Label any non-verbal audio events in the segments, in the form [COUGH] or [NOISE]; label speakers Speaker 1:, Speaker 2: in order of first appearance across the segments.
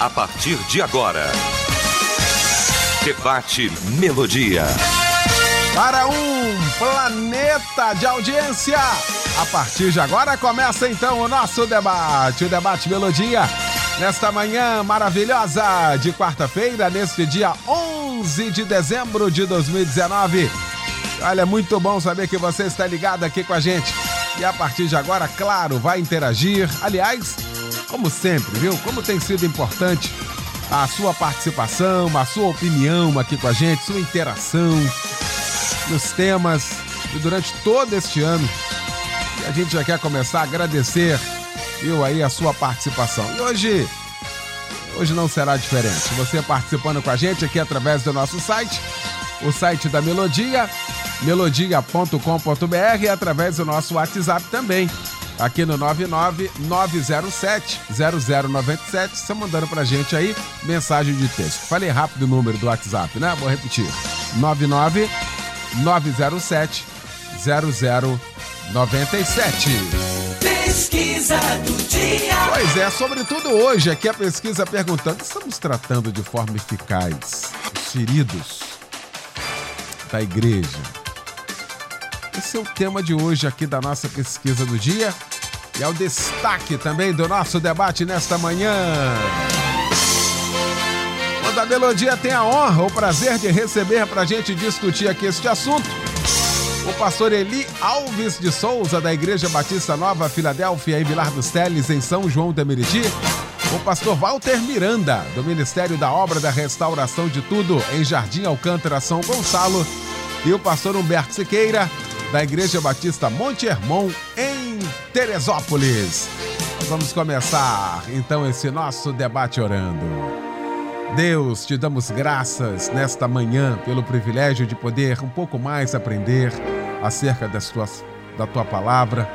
Speaker 1: A partir de agora, Debate Melodia.
Speaker 2: Para um planeta de audiência. A partir de agora começa então o nosso debate, o Debate Melodia nesta manhã maravilhosa de quarta-feira, neste dia 11 de dezembro de 2019. Olha, muito bom saber que você está ligado aqui com a gente. E a partir de agora, claro, vai interagir. Aliás, como sempre, viu? Como tem sido importante a sua participação, a sua opinião aqui com a gente, sua interação nos temas e durante todo este ano. E a gente já quer começar a agradecer viu aí a sua participação. E hoje, hoje não será diferente. Você participando com a gente aqui através do nosso site, o site da Melodia, melodia.com.br e através do nosso WhatsApp também. Aqui no 99907 0097, você mandando pra gente aí mensagem de texto. Falei rápido o número do WhatsApp, né? Vou repetir. 99907 0097.
Speaker 3: Pesquisa do dia.
Speaker 2: Pois é, sobretudo hoje, aqui a pesquisa perguntando: estamos tratando de forma eficaz os feridos da igreja? Esse é o tema de hoje aqui da nossa pesquisa do dia e é o destaque também do nosso debate nesta manhã. Quando a Melodia tem a honra, o prazer de receber para a gente discutir aqui este assunto o pastor Eli Alves de Souza, da Igreja Batista Nova Filadélfia, em Vilar dos Teles, em São João da Meriti. O pastor Walter Miranda, do Ministério da Obra da Restauração de Tudo, em Jardim Alcântara, São Gonçalo. E o pastor Humberto Siqueira, da Igreja Batista Monte Hermon, em Teresópolis. Vamos começar então esse nosso debate orando. Deus, te damos graças nesta manhã pelo privilégio de poder um pouco mais aprender acerca das tuas, da tua palavra.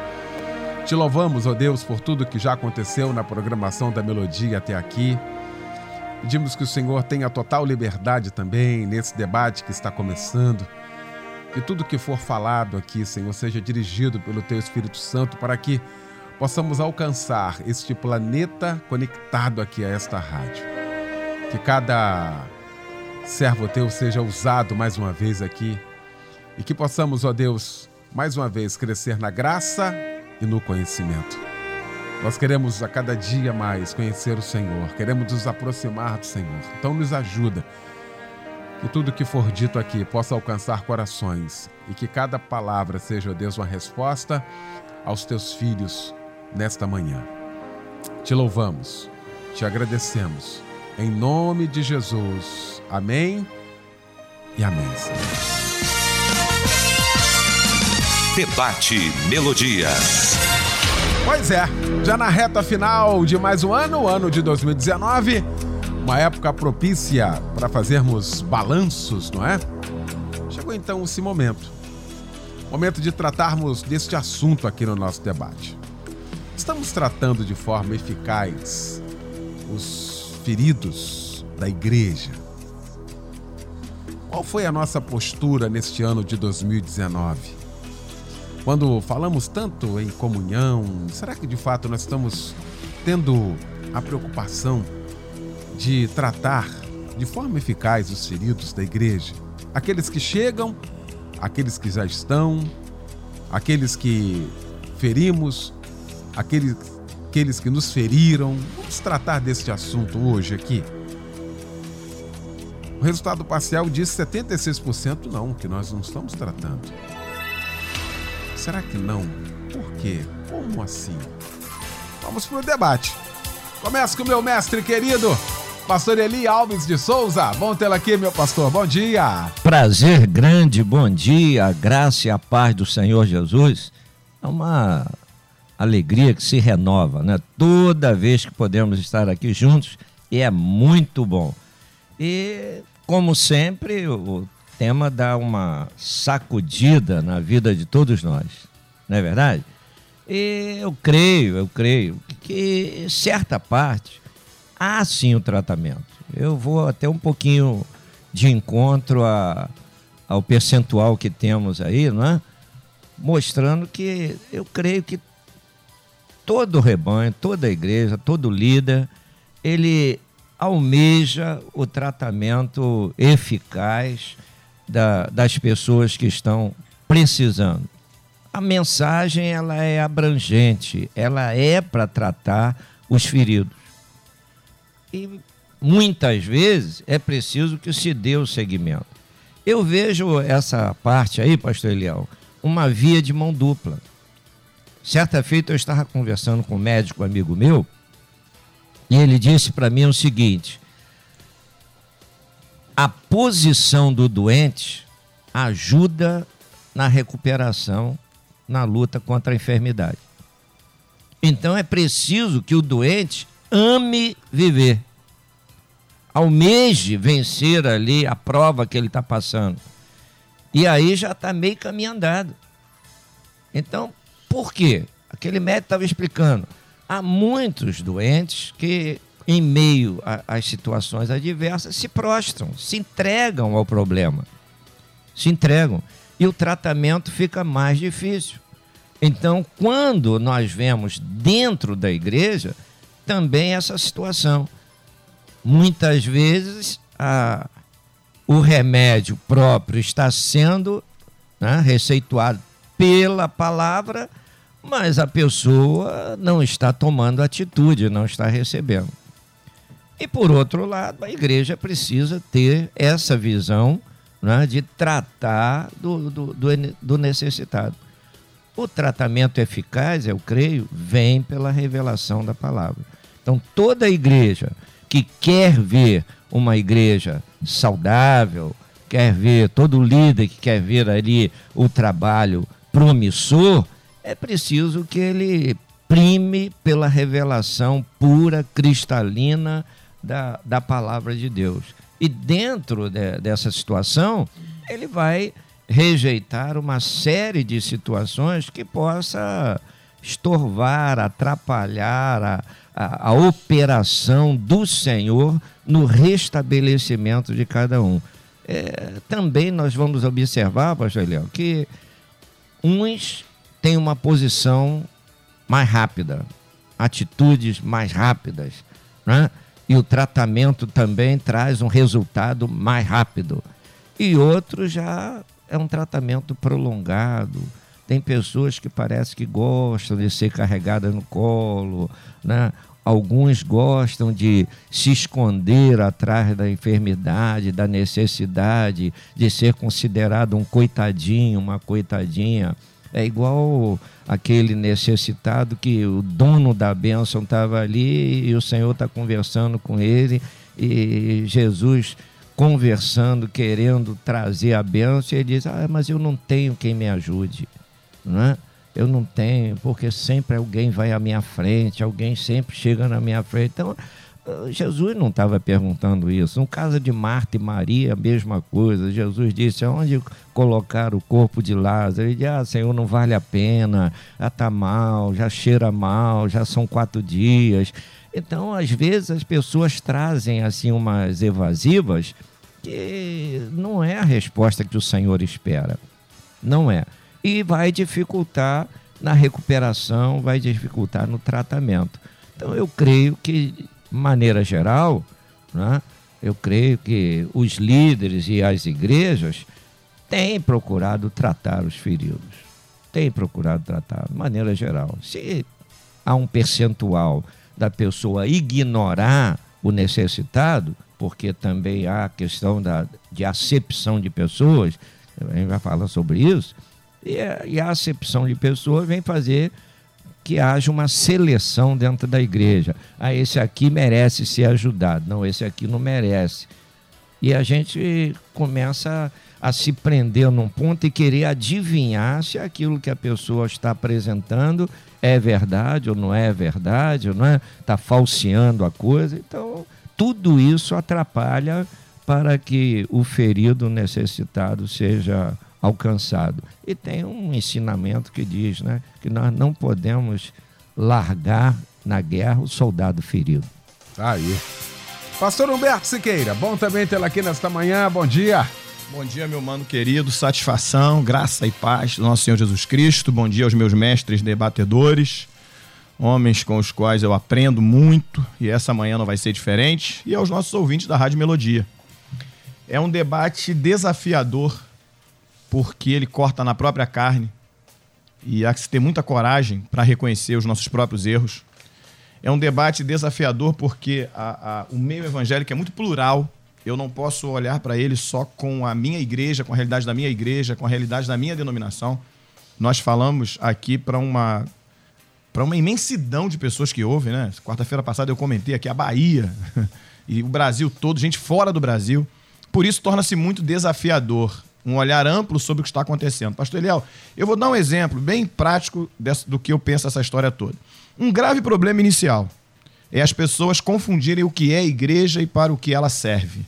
Speaker 2: Te louvamos, ó Deus, por tudo que já aconteceu na programação da Melodia até aqui. Pedimos que o Senhor tenha total liberdade também nesse debate que está começando. Que tudo que for falado aqui, Senhor, seja dirigido pelo Teu Espírito Santo para que possamos alcançar este planeta conectado aqui a esta rádio. Que cada servo teu seja usado mais uma vez aqui e que possamos, ó Deus, mais uma vez crescer na graça e no conhecimento. Nós queremos a cada dia mais conhecer o Senhor, queremos nos aproximar do Senhor. Então nos ajuda que tudo que for dito aqui possa alcançar corações e que cada palavra seja, Deus, uma resposta aos teus filhos nesta manhã. Te louvamos, te agradecemos em nome de Jesus. Amém e amém.
Speaker 1: Debate Melodia.
Speaker 2: Pois é, já na reta final de mais um ano, o ano de 2019, uma época propícia para fazermos balanços, não é? Chegou então esse momento. Momento de tratarmos deste assunto aqui no nosso debate. Estamos tratando de forma eficaz os feridos da igreja. Qual foi a nossa postura neste ano de 2019? Quando falamos tanto em comunhão, será que de fato nós estamos tendo a preocupação de tratar de forma eficaz os feridos da igreja? Aqueles que chegam, aqueles que já estão, aqueles que ferimos, aqueles aqueles que nos feriram. Vamos tratar deste assunto hoje aqui. O resultado parcial diz 76% não, que nós não estamos tratando. Será que não? Por quê? Como assim? Vamos para o debate. Começa com o meu mestre querido, Pastor Eli Alves de Souza. Bom tê-lo aqui, meu pastor. Bom dia.
Speaker 4: Prazer grande, bom dia, a graça e a paz do Senhor Jesus. É uma alegria que se renova, né? Toda vez que podemos estar aqui juntos, e é muito bom. E, como sempre, o tema dá uma sacudida na vida de todos nós, não é verdade? E eu creio, eu creio que certa parte há sim o tratamento. Eu vou até um pouquinho de encontro a, ao percentual que temos aí, não é? Mostrando que eu creio que todo rebanho, toda igreja, todo líder, ele almeja o tratamento eficaz da, das pessoas que estão precisando. A mensagem ela é abrangente, ela é para tratar os feridos. E muitas vezes é preciso que se dê o segmento. Eu vejo essa parte aí, pastor Eliel, uma via de mão dupla. Certa feita eu estava conversando com um médico amigo meu e ele disse para mim o seguinte: a posição do doente ajuda na recuperação, na luta contra a enfermidade. Então é preciso que o doente ame viver, almeje vencer ali a prova que ele está passando. E aí já está meio caminho andado. Então, por quê? Aquele médico estava explicando. Há muitos doentes que, em meio às situações adversas, se prostram, se entregam ao problema. Se entregam. E o tratamento fica mais difícil. Então, quando nós vemos dentro da igreja, também essa situação. Muitas vezes a, o remédio próprio está sendo né, receituado pela palavra, mas a pessoa não está tomando atitude, não está recebendo. E por outro lado, a igreja precisa ter essa visão né, de tratar do, do, do, do necessitado. O tratamento eficaz, eu creio, vem pela revelação da palavra. Então, toda igreja que quer ver uma igreja saudável, quer ver todo líder que quer ver ali o trabalho promissor, é preciso que ele prime pela revelação pura, cristalina da, da palavra de Deus. E dentro de, dessa situação, ele vai rejeitar uma série de situações que possa estorvar, atrapalhar a, a, a, operação do Senhor no restabelecimento de cada um. É, também nós vamos observar, pastor Léo, que Uns têm uma posição mais rápida, atitudes mais rápidas, né? e o tratamento também traz um resultado mais rápido. E outros já é um tratamento prolongado. Tem pessoas que parece que gostam de ser carregadas no colo, né? Alguns gostam de se esconder atrás da enfermidade, da necessidade de ser considerado um coitadinho, uma coitadinha. É igual aquele necessitado que o dono da bênção estava ali e o Senhor está conversando com ele e Jesus conversando, querendo trazer a bênção, e ele diz: Ah, mas eu não tenho quem me ajude. Não é? eu não tenho, porque sempre alguém vai à minha frente, alguém sempre chega na minha frente. Então, eh, Jesus não estava perguntando isso. No caso de Marta e Maria, a mesma coisa. Jesus disse: onde colocar o corpo de Lázaro? Ele disse: Ah, Senhor, não vale a pena, já está mal, já cheira mal, já são quatro dias. Então, às vezes, as pessoas trazem assim umas evasivas que não é a resposta que o Senhor espera. Não é e vai dificultar na recuperação, vai dificultar no tratamento. Então, eu creio que, de maneira geral, né, eu creio que os líderes e as igrejas têm procurado tratar os feridos. Têm procurado tratar, de maneira geral. Se há um percentual da pessoa ignorar o necessitado, porque também há a questão da, de acepção de pessoas, a gente vai falar sobre isso, e e a acepção de pessoas vem fazer que haja uma seleção dentro da igreja. Ah, esse aqui merece ser ajudado. Não, esse aqui não merece. E a gente começa a se prender num ponto e querer adivinhar se aquilo que a pessoa está apresentando é verdade ou não é verdade, não é? Está falseando a coisa. Então, tudo isso atrapalha para que o ferido necessitado seja alcançado. E tem um ensinamento que diz né, que nós não podemos largar na guerra o soldado ferido.
Speaker 2: Aí. Pastor Humberto Siqueira, bom também tê-lo aqui nesta manhã. Bom dia.
Speaker 5: Bom dia, meu mano querido. Satisfação, graça e paz do nosso Senhor Jesus Cristo. Bom dia aos meus mestres debatedores, homens com os quais eu aprendo muito e essa manhã não vai ser diferente. E aos nossos ouvintes da Rádio Melodia. É um debate desafiador porque ele corta na própria carne e há que se ter muita coragem para reconhecer os nossos próprios erros. É um debate desafiador porque a, a, o meio evangélico é muito plural. Eu não posso olhar para ele só com a minha igreja, com a realidade da minha igreja, com a realidade da minha denominação. Nós falamos aqui para uma para uma imensidão de pessoas que ouvem, né? Quarta-feira passada eu comentei aqui a Bahia [LAUGHS] e o Brasil todo, gente fora do Brasil. Por isso torna-se muito desafiador um olhar amplo sobre o que está acontecendo. Pastor Eliel, eu vou dar um exemplo bem prático desse, do que eu penso essa história toda. Um grave problema inicial é as pessoas confundirem o que é igreja e para o que ela serve.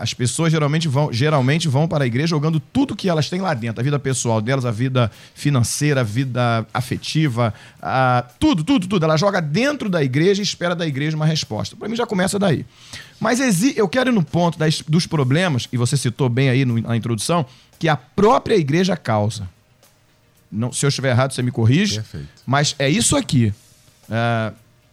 Speaker 5: As pessoas geralmente vão, geralmente vão para a igreja jogando tudo que elas têm lá dentro, a vida pessoal delas, a vida financeira, a vida afetiva, a, tudo, tudo, tudo. Ela joga dentro da igreja e espera da igreja uma resposta. Para mim já começa daí. Mas eu quero ir no ponto das, dos problemas, e você citou bem aí no, na introdução, que a própria igreja causa. Não, se eu estiver errado, você me corrige. Perfeito. Mas é isso aqui. É,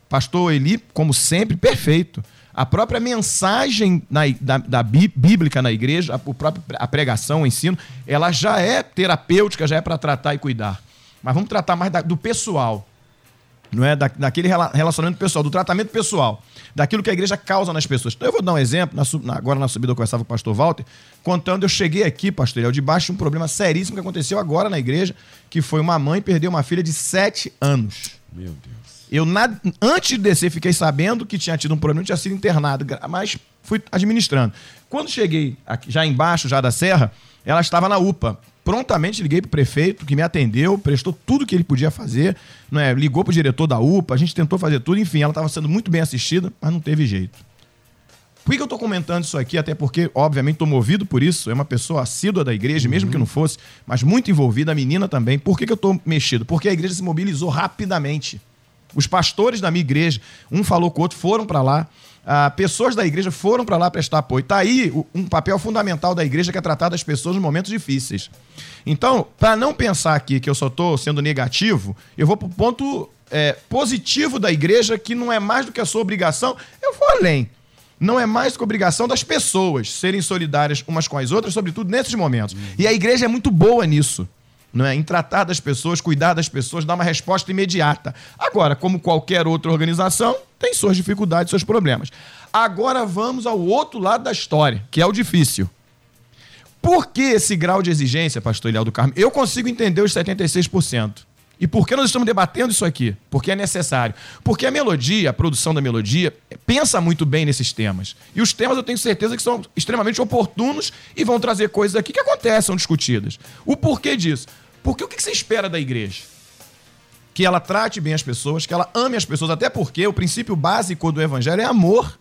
Speaker 5: pastor Eli, como sempre, perfeito. A própria mensagem na, da, da, bíblica na igreja, a, próprio, a pregação, o ensino, ela já é terapêutica, já é para tratar e cuidar. Mas vamos tratar mais da, do pessoal. Não é da, daquele relacionamento pessoal, do tratamento pessoal, daquilo que a igreja causa nas pessoas. Então eu vou dar um exemplo, na, agora na subida eu conversava com o pastor Walter, contando, eu cheguei aqui, pastor, eu debaixo de um problema seríssimo que aconteceu agora na igreja, que foi uma mãe perder uma filha de sete anos. Meu Deus. Eu, na, antes de descer, fiquei sabendo que tinha tido um problema, tinha sido internado, mas fui administrando. Quando cheguei aqui, já embaixo, já da serra, ela estava na UPA. Prontamente liguei para o prefeito, que me atendeu, prestou tudo que ele podia fazer, não é? ligou para o diretor da UPA, a gente tentou fazer tudo, enfim, ela estava sendo muito bem assistida, mas não teve jeito. Por que eu estou comentando isso aqui? Até porque, obviamente, estou movido por isso. É uma pessoa assídua da igreja, mesmo que não fosse, mas muito envolvida, a menina também. Por que, que eu estou mexido? Porque a igreja se mobilizou rapidamente. Os pastores da minha igreja, um falou com o outro, foram para lá. Ah, pessoas da igreja foram para lá prestar apoio. Está aí um papel fundamental da igreja que é tratar das pessoas nos momentos difíceis. Então, para não pensar aqui que eu só estou sendo negativo, eu vou para o ponto é, positivo da igreja, que não é mais do que a sua obrigação. Eu vou além. Não é mais do que a obrigação das pessoas serem solidárias umas com as outras, sobretudo nesses momentos. E a igreja é muito boa nisso não é? em tratar das pessoas, cuidar das pessoas, dar uma resposta imediata. Agora, como qualquer outra organização, tem suas dificuldades, seus problemas. Agora vamos ao outro lado da história, que é o difícil. Por que esse grau de exigência, pastor Eliel do Carmo? Eu consigo entender os 76%. E por que nós estamos debatendo isso aqui? Porque é necessário. Porque a melodia, a produção da melodia, pensa muito bem nesses temas. E os temas eu tenho certeza que são extremamente oportunos e vão trazer coisas aqui que acontecem, são discutidas. O porquê disso? Porque o que você espera da igreja? Que ela trate bem as pessoas, que ela ame as pessoas, até porque o princípio básico do evangelho é amor.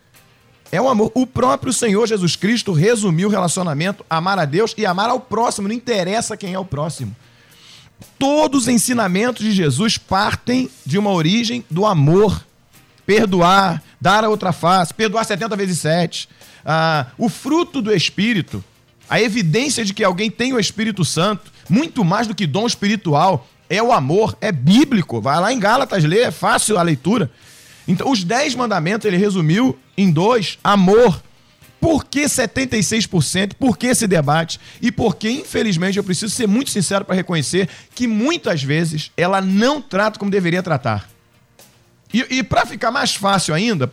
Speaker 5: É o amor. O próprio Senhor Jesus Cristo resumiu o relacionamento, amar a Deus e amar ao próximo. Não interessa quem é o próximo. Todos os ensinamentos de Jesus partem de uma origem do amor. Perdoar, dar a outra face, perdoar 70 vezes 7. Ah, o fruto do Espírito, a evidência de que alguém tem o Espírito Santo, muito mais do que dom espiritual, é o amor, é bíblico. Vai lá em Gálatas ler, é fácil a leitura. Então, os dez mandamentos ele resumiu em dois: amor. Por que 76%? Por que esse debate? E porque, infelizmente, eu preciso ser muito sincero para reconhecer que muitas vezes ela não trata como deveria tratar. E, e para ficar mais fácil ainda,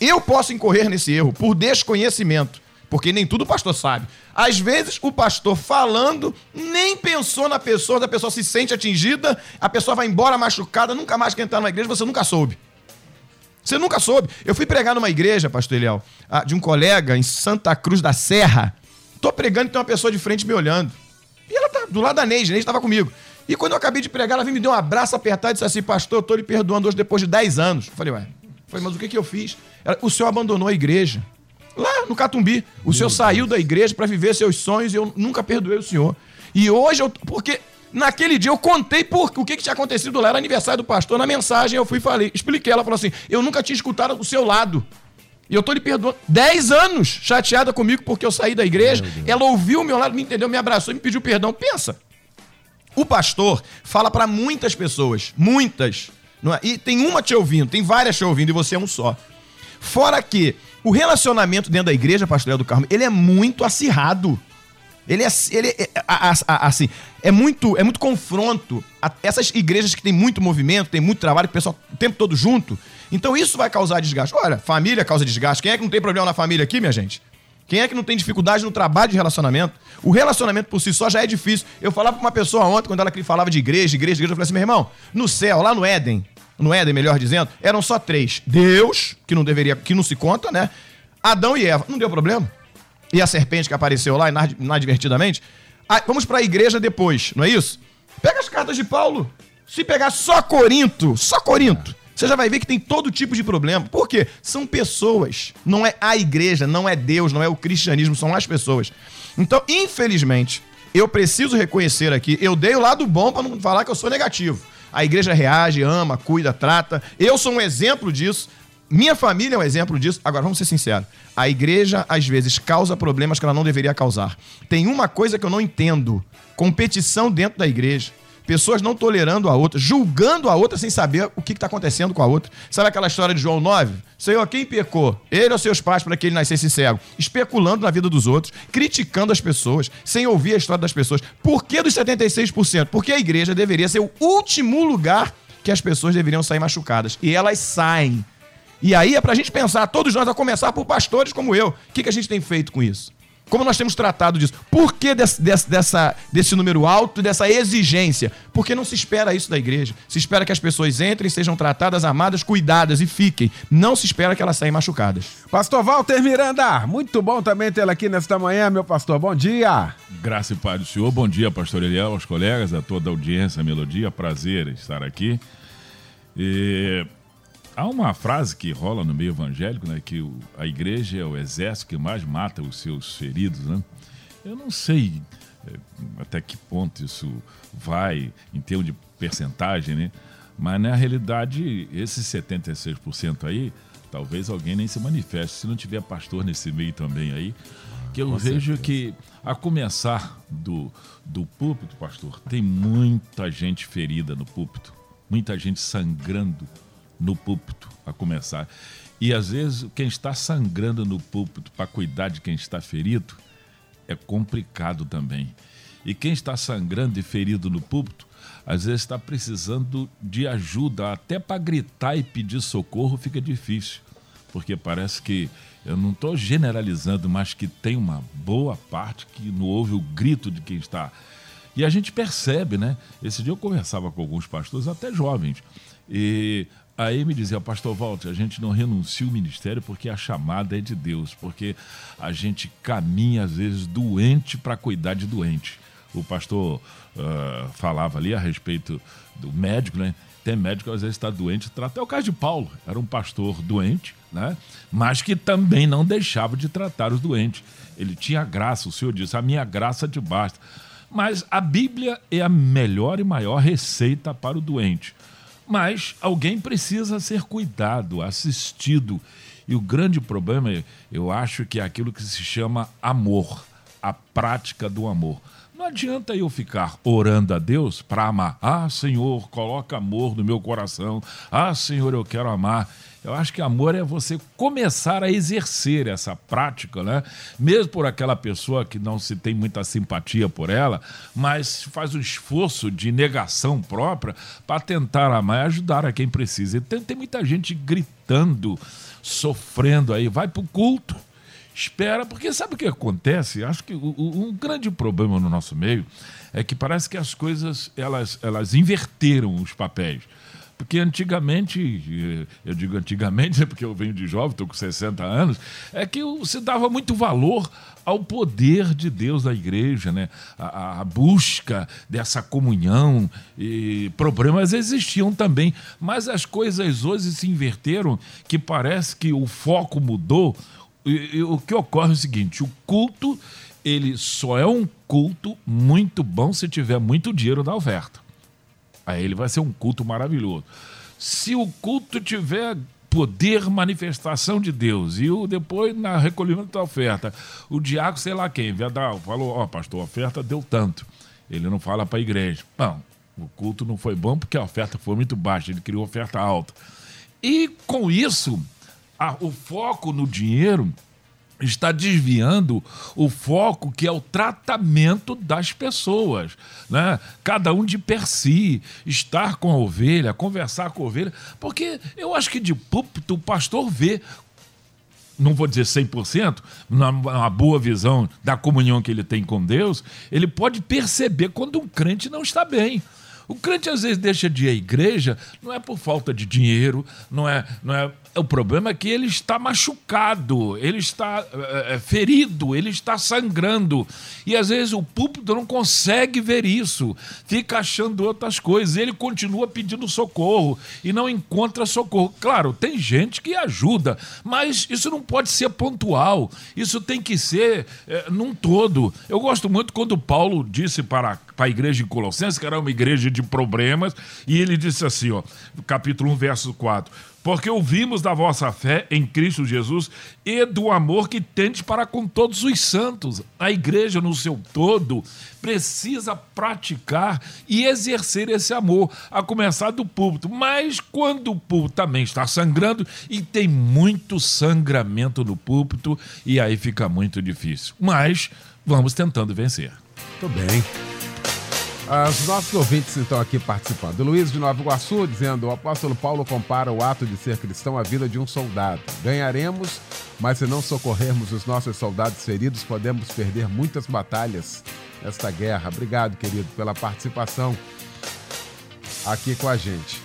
Speaker 5: eu posso incorrer nesse erro por desconhecimento. Porque nem tudo o pastor sabe. Às vezes, o pastor falando nem pensou na pessoa, a pessoa se sente atingida, a pessoa vai embora machucada, nunca mais quer entrar numa igreja, você nunca soube. Você nunca soube. Eu fui pregar numa igreja, pastor Eliel, de um colega em Santa Cruz da Serra. Tô pregando e tem uma pessoa de frente me olhando. E ela tá do lado da Neide, a Neide estava comigo. E quando eu acabei de pregar, ela me deu um abraço apertado e disse assim: Pastor, eu tô lhe perdoando hoje depois de 10 anos. Eu falei, ué. Eu falei, mas o que, que eu fiz? Ela, o senhor abandonou a igreja. Lá no Catumbi. O Meu senhor Deus. saiu da igreja para viver seus sonhos e eu nunca perdoei o senhor. E hoje eu. Porque naquele dia eu contei por, o que, que tinha acontecido lá. Era aniversário do pastor. Na mensagem eu fui e falei, expliquei. Ela falou assim: Eu nunca tinha escutado o seu lado. E eu tô lhe perdoando. Dez anos chateada comigo porque eu saí da igreja. Ela ouviu o meu lado, me entendeu, me abraçou e me pediu perdão. Pensa. O pastor fala para muitas pessoas. Muitas. É? E tem uma te ouvindo, tem várias te ouvindo e você é um só. Fora que o relacionamento dentro da igreja, pastor do Carmo, ele é muito acirrado. Ele é, ele é, assim, é muito, é muito confronto. Essas igrejas que tem muito movimento, tem muito trabalho, o pessoal o tempo todo junto. Então isso vai causar desgaste. Olha, família causa desgaste. Quem é que não tem problema na família aqui, minha gente? Quem é que não tem dificuldade no trabalho de relacionamento? O relacionamento por si só já é difícil. Eu falava pra uma pessoa ontem, quando ela falava de igreja, igreja, igreja, eu falei assim, meu irmão, no céu, lá no Éden, no Éden, melhor dizendo, eram só três. Deus, que não deveria, que não se conta, né? Adão e Eva. Não deu problema e a serpente que apareceu lá, inadvertidamente. Ah, vamos para a igreja depois, não é isso? Pega as cartas de Paulo. Se pegar só Corinto, só Corinto, você já vai ver que tem todo tipo de problema. Por quê? São pessoas. Não é a igreja, não é Deus, não é o cristianismo, são as pessoas. Então, infelizmente, eu preciso reconhecer aqui, eu dei o lado bom para não falar que eu sou negativo. A igreja reage, ama, cuida, trata. Eu sou um exemplo disso. Minha família é um exemplo disso. Agora, vamos ser sinceros. A igreja, às vezes, causa problemas que ela não deveria causar. Tem uma coisa que eu não entendo: competição dentro da igreja. Pessoas não tolerando a outra, julgando a outra sem saber o que está acontecendo com a outra. Sabe aquela história de João 9? Senhor, quem pecou? Ele ou seus pais para que ele nascesse cego? Especulando na vida dos outros, criticando as pessoas, sem ouvir a história das pessoas. Por que dos 76%? Porque a igreja deveria ser o último lugar que as pessoas deveriam sair machucadas. E elas saem e aí é para a gente pensar, todos nós, a começar por pastores como eu. O que, que a gente tem feito com isso? Como nós temos tratado disso? Por que desse, desse, dessa, desse número alto, dessa exigência? Porque não se espera isso da igreja. Se espera que as pessoas entrem, sejam tratadas, amadas, cuidadas e fiquem. Não se espera que elas saiam machucadas.
Speaker 2: Pastor Walter Miranda, muito bom também tê-lo aqui nesta manhã, meu pastor. Bom dia.
Speaker 6: Graça e paz do Senhor. Bom dia, pastor Eliel, aos colegas, a toda a audiência, a melodia. Prazer estar aqui. E Há uma frase que rola no meio evangélico, né, que o, a igreja é o exército que mais mata os seus feridos, né? Eu não sei é, até que ponto isso vai em termos de percentagem, né? Mas na realidade, esses 76% aí, talvez alguém nem se manifeste, se não tiver pastor nesse meio também aí, que eu Com vejo certeza. que a começar do, do púlpito, pastor, tem muita gente ferida no púlpito, muita gente sangrando no púlpito, a começar. E às vezes quem está sangrando no púlpito para cuidar de quem está ferido é complicado também. E quem está sangrando e ferido no púlpito, às vezes está precisando de ajuda, até para gritar e pedir socorro fica difícil. Porque parece que, eu não estou generalizando, mas que tem uma boa parte que não ouve o grito de quem está. E a gente percebe, né? Esse dia eu conversava com alguns pastores, até jovens, e Aí me dizia, pastor Walter, a gente não renuncia o ministério porque a chamada é de Deus, porque a gente caminha, às vezes, doente para cuidar de doente. O pastor uh, falava ali a respeito do médico, né? Tem médico que às vezes está doente, trata. É o caso de Paulo, era um pastor doente, né? Mas que também não deixava de tratar os doentes. Ele tinha graça, o Senhor disse: a minha graça te basta. Mas a Bíblia é a melhor e maior receita para o doente. Mas alguém precisa ser cuidado, assistido. E o grande problema, eu acho que é aquilo que se chama amor, a prática do amor. Não adianta eu ficar orando a Deus para amar. Ah, Senhor, coloca amor no meu coração. Ah, Senhor, eu quero amar. Eu acho que amor é você começar a exercer essa prática, né? Mesmo por aquela pessoa que não se tem muita simpatia por ela, mas faz um esforço de negação própria para tentar amar e ajudar a quem precisa. E tem, tem muita gente gritando, sofrendo aí, vai para o culto espera, porque sabe o que acontece? Acho que o, um grande problema no nosso meio é que parece que as coisas elas, elas inverteram os papéis. Porque antigamente, eh, eu digo antigamente, [LAUGHS] é porque eu venho de jovem, estou com 60 anos, é que se dava muito valor ao poder de Deus da igreja, né? a, a busca dessa comunhão. E problemas existiam também, mas as coisas hoje se inverteram, que parece que o foco mudou. O que ocorre é o seguinte: o culto ele só é um culto muito bom se tiver muito dinheiro na oferta. Aí ele vai ser um culto maravilhoso. Se o culto tiver poder, manifestação de Deus, e o, depois, na recolhimento da oferta, o diácono, sei lá quem, vai dar, falou: Ó, oh, pastor, a oferta deu tanto. Ele não fala para a igreja. Não, o culto não foi bom porque a oferta foi muito baixa, ele criou oferta alta. E com isso, a, o foco no dinheiro está desviando o foco que é o tratamento das pessoas, né? Cada um de per si, estar com a ovelha, conversar com a ovelha, porque eu acho que de púlpito o pastor vê não vou dizer 100%, numa boa visão da comunhão que ele tem com Deus, ele pode perceber quando um crente não está bem. O crente às vezes deixa de ir à igreja, não é por falta de dinheiro, não é, não é o problema é que ele está machucado, ele está é, ferido, ele está sangrando. E às vezes o púlpito não consegue ver isso, fica achando outras coisas. Ele continua pedindo socorro e não encontra socorro. Claro, tem gente que ajuda, mas isso não pode ser pontual, isso tem que ser é, num todo. Eu gosto muito quando Paulo disse para, para a igreja de Colossenses, que era uma igreja de problemas, e ele disse assim, ó, capítulo 1, verso 4 porque ouvimos da vossa fé em Cristo Jesus e do amor que tendes para com todos os santos. A igreja, no seu todo, precisa praticar e exercer esse amor, a começar do púlpito. Mas quando o púlpito também está sangrando, e tem muito sangramento no púlpito, e aí fica muito difícil. Mas vamos tentando vencer.
Speaker 2: Muito bem. Os nossos ouvintes estão aqui participando. Luiz de Nova Iguaçu dizendo: o apóstolo Paulo compara o ato de ser cristão à vida de um soldado. Ganharemos, mas se não socorrermos os nossos soldados feridos, podemos perder muitas batalhas nesta guerra. Obrigado, querido, pela participação aqui com a gente.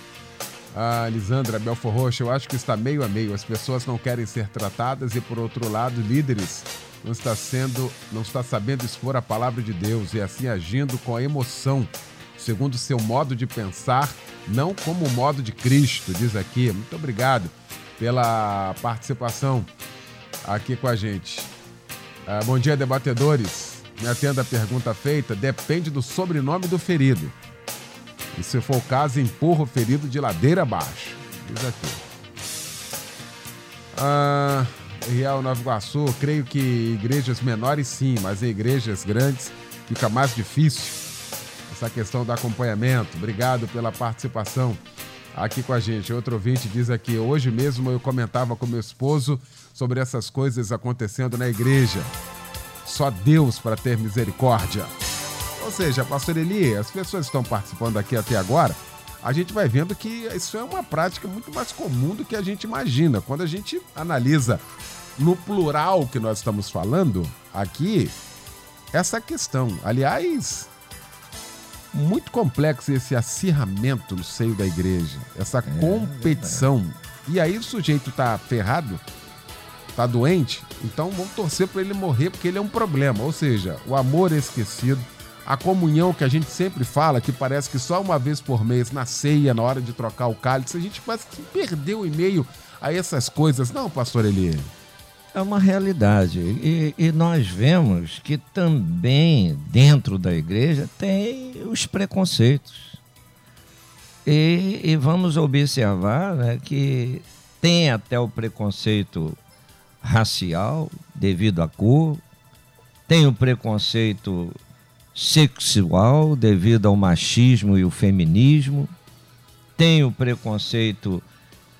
Speaker 2: A Lisandra Belfor eu acho que está meio a meio. As pessoas não querem ser tratadas e, por outro lado, líderes não está sendo, não está sabendo expor a palavra de Deus e assim agindo com a emoção, segundo seu modo de pensar, não como o modo de Cristo, diz aqui. Muito obrigado pela participação aqui com a gente. Ah, bom dia, debatedores. Me atenda a pergunta feita, depende do sobrenome do ferido. E se for o caso, empurra o ferido de ladeira abaixo. Diz aqui. Ah, Real Nova Iguaçu, creio que igrejas menores sim, mas em igrejas grandes fica mais difícil essa questão do acompanhamento. Obrigado pela participação aqui com a gente. Outro ouvinte diz aqui: hoje mesmo eu comentava com meu esposo sobre essas coisas acontecendo na igreja. Só Deus para ter misericórdia. Ou seja, pastor Eli, as pessoas estão participando aqui até agora a gente vai vendo que isso é uma prática muito mais comum do que a gente imagina. Quando a gente analisa no plural que nós estamos falando aqui, essa questão. Aliás, muito complexo esse acirramento no seio da igreja, essa é, competição. É. E aí o sujeito tá ferrado, tá doente, então vamos torcer para ele morrer porque ele é um problema. Ou seja, o amor esquecido, a comunhão que a gente sempre fala, que parece que só uma vez por mês na ceia, na hora de trocar o cálice, a gente parece que perdeu em meio a essas coisas. Não, pastor Eli?
Speaker 4: É uma realidade. E, e, nós vemos que também dentro da igreja tem os preconceitos. E, e vamos observar né, que tem até o preconceito racial devido à cor, tem o preconceito sexual devido ao machismo e o feminismo, tem o preconceito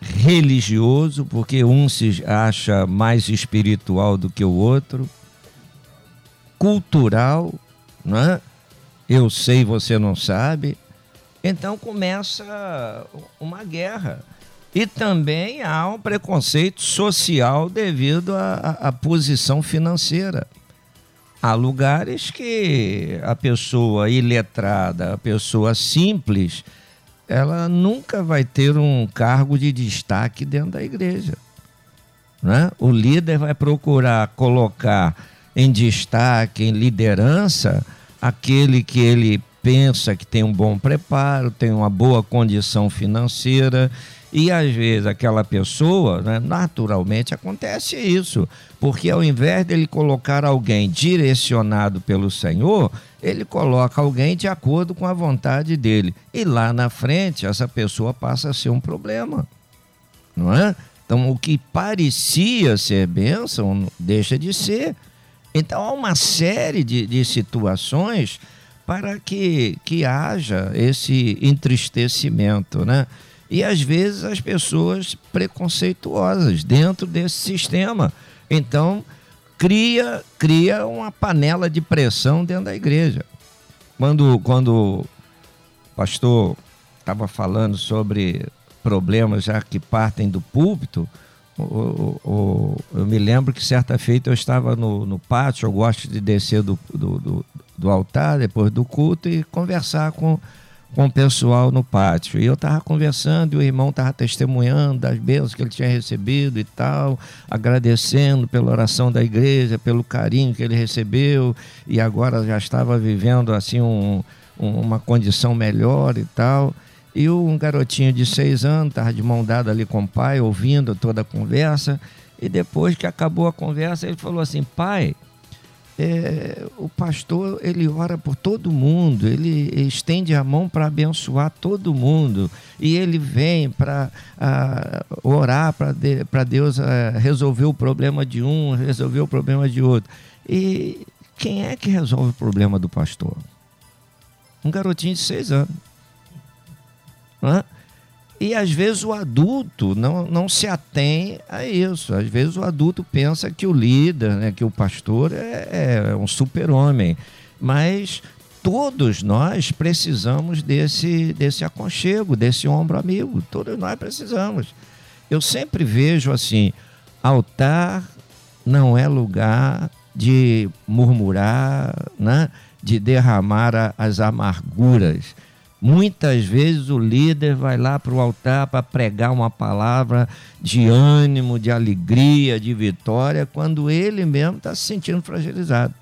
Speaker 4: religioso, porque um se acha mais espiritual do que o outro, cultural, né? eu sei, você não sabe. Então começa uma guerra. E também há um preconceito social devido à, à posição financeira. Há lugares que a pessoa iletrada, a pessoa simples, ela nunca vai ter um cargo de destaque dentro da igreja. Né? O líder vai procurar colocar em destaque, em liderança, aquele que ele pensa que tem um bom preparo, tem uma boa condição financeira. E às vezes aquela pessoa, né, naturalmente acontece isso, porque ao invés dele colocar alguém direcionado pelo Senhor, ele coloca alguém de acordo com a vontade dele. E lá na frente, essa pessoa passa a ser um problema. Não é? Então, o que parecia ser bênção deixa de ser. Então, há uma série de, de situações para que, que haja esse entristecimento, né? E às vezes as pessoas preconceituosas dentro desse sistema. Então, cria, cria uma panela de pressão dentro da igreja. Quando, quando o pastor estava falando sobre problemas já que partem do púlpito, o, o, eu me lembro que certa feita eu estava no, no pátio, eu gosto de descer do, do, do, do altar depois do culto e conversar com com o pessoal no pátio. E eu estava conversando e o irmão estava testemunhando das bênçãos que ele tinha recebido e tal, agradecendo pela oração da igreja, pelo carinho que ele recebeu e agora já estava vivendo assim um, um, uma condição melhor e tal. E um garotinho de seis anos estava de mão dada ali com o pai, ouvindo toda a conversa. E depois que acabou a conversa, ele falou assim: pai, é, o pastor ele ora por todo mundo, ele estende a mão para abençoar todo mundo e ele vem para orar para de, Deus a, resolver o problema de um, resolver o problema de outro. E quem é que resolve o problema do pastor? Um garotinho de seis anos. Não é? E às vezes o adulto não, não se atém a isso. Às vezes o adulto pensa que o líder, né, que o pastor é, é um super-homem. Mas todos nós precisamos desse, desse aconchego, desse ombro amigo. Todos nós precisamos. Eu sempre vejo assim: altar não é lugar de murmurar, né? de derramar as amarguras Muitas vezes o líder vai lá para o altar para pregar uma palavra de ânimo, de alegria, de vitória, quando ele mesmo está se sentindo fragilizado.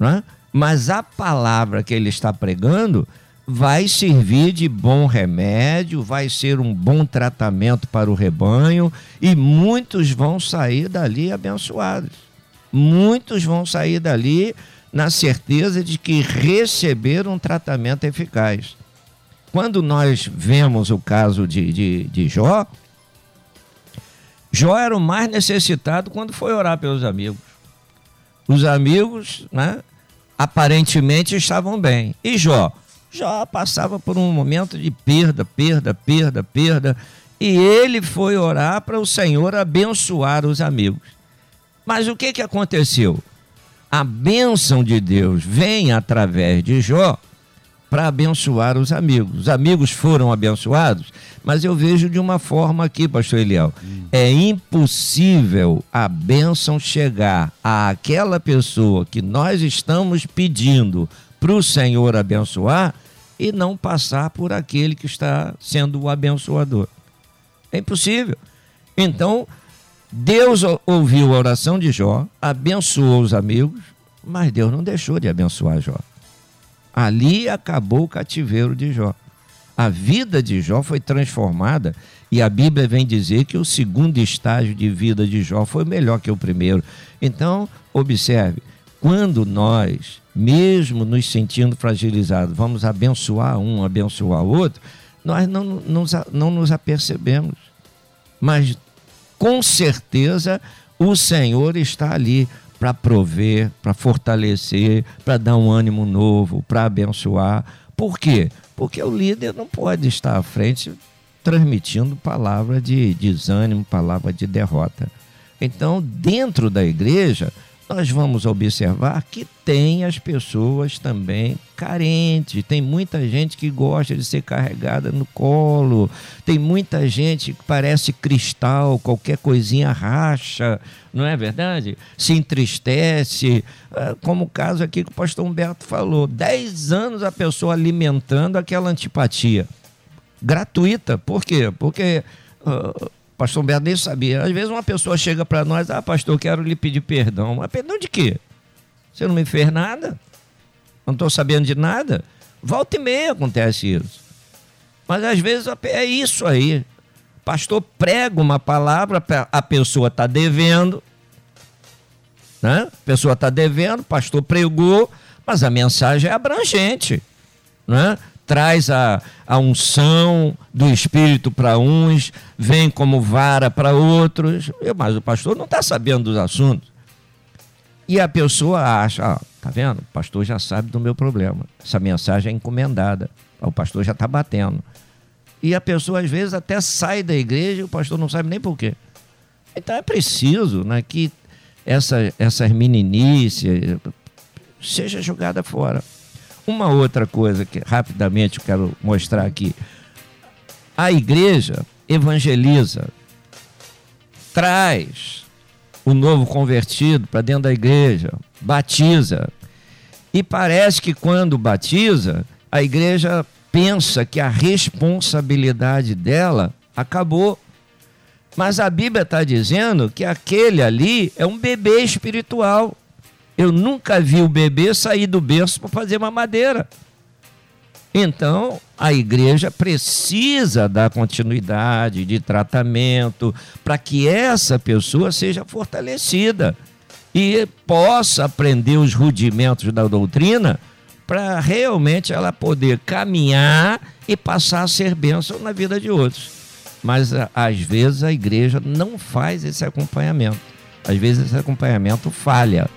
Speaker 4: é? Mas a palavra que ele está pregando vai servir de bom remédio, vai ser um bom tratamento para o rebanho e muitos vão sair dali abençoados. Muitos vão sair dali na certeza de que receberam um tratamento eficaz. Quando nós vemos o caso de, de, de Jó, Jó era o mais necessitado quando foi orar pelos amigos. Os amigos, né, aparentemente estavam bem. E Jó? Jó passava por um momento de perda, perda, perda, perda. E ele foi orar para o Senhor abençoar os amigos. Mas o que, que aconteceu? A bênção de Deus vem através de Jó para abençoar os amigos. Os amigos foram abençoados, mas eu vejo de uma forma aqui, pastor Eliel. Hum. É impossível a bênção chegar àquela pessoa que nós estamos pedindo para o Senhor abençoar e não passar por aquele que está sendo o abençoador. É impossível. Então, Deus ouviu a oração de Jó, abençoou os amigos, mas Deus não deixou de abençoar Jó. Ali acabou o cativeiro de Jó. A vida de Jó foi transformada e a Bíblia vem dizer que o segundo estágio de vida de Jó foi melhor que o primeiro. Então, observe, quando nós, mesmo nos sentindo fragilizados, vamos abençoar um, abençoar o outro, nós não, não, não nos apercebemos. Mas, com certeza, o Senhor está ali para prover, para fortalecer, para dar um ânimo novo, para abençoar. Por quê? Porque o líder não pode estar à frente transmitindo palavra de desânimo, palavra de derrota. Então, dentro da igreja, nós vamos observar que tem as pessoas também carentes. Tem muita gente que gosta de ser carregada no colo. Tem muita gente que parece cristal, qualquer coisinha racha, não é verdade? Se entristece. Ah, como o caso aqui que o pastor Humberto falou: dez anos a pessoa alimentando aquela antipatia. gratuita. Por quê? Porque uh, pastor Humberto nem sabia. Às vezes uma pessoa chega para nós, ah, pastor, quero lhe pedir perdão. Mas perdão de quê? Você não me fez nada? Não estou sabendo de nada? Volta e meia acontece isso. Mas às vezes é isso aí. Pastor prega uma palavra, a pessoa está devendo, né? A pessoa está devendo, pastor pregou, mas a mensagem é abrangente, né? Traz a, a unção do Espírito para uns, vem como vara para outros, mas o pastor não está sabendo dos assuntos. E a pessoa acha, ó, tá vendo? O pastor já sabe do meu problema. Essa mensagem é encomendada. O pastor já está batendo. E a pessoa, às vezes, até sai da igreja e o pastor não sabe nem por quê. Então é preciso né, que essa, essas meninices seja jogada fora. Uma outra coisa que rapidamente eu quero mostrar aqui. A igreja evangeliza, traz o novo convertido para dentro da igreja, batiza. E parece que quando batiza, a igreja pensa que a responsabilidade dela acabou. Mas a Bíblia está dizendo que aquele ali é um bebê espiritual. Eu nunca vi o bebê sair do berço para fazer uma madeira. Então, a igreja precisa dar continuidade de tratamento para que essa pessoa seja fortalecida e possa aprender os rudimentos da doutrina para realmente ela poder caminhar e passar a ser bênção na vida de outros. Mas às vezes a igreja não faz esse acompanhamento. Às vezes esse acompanhamento falha.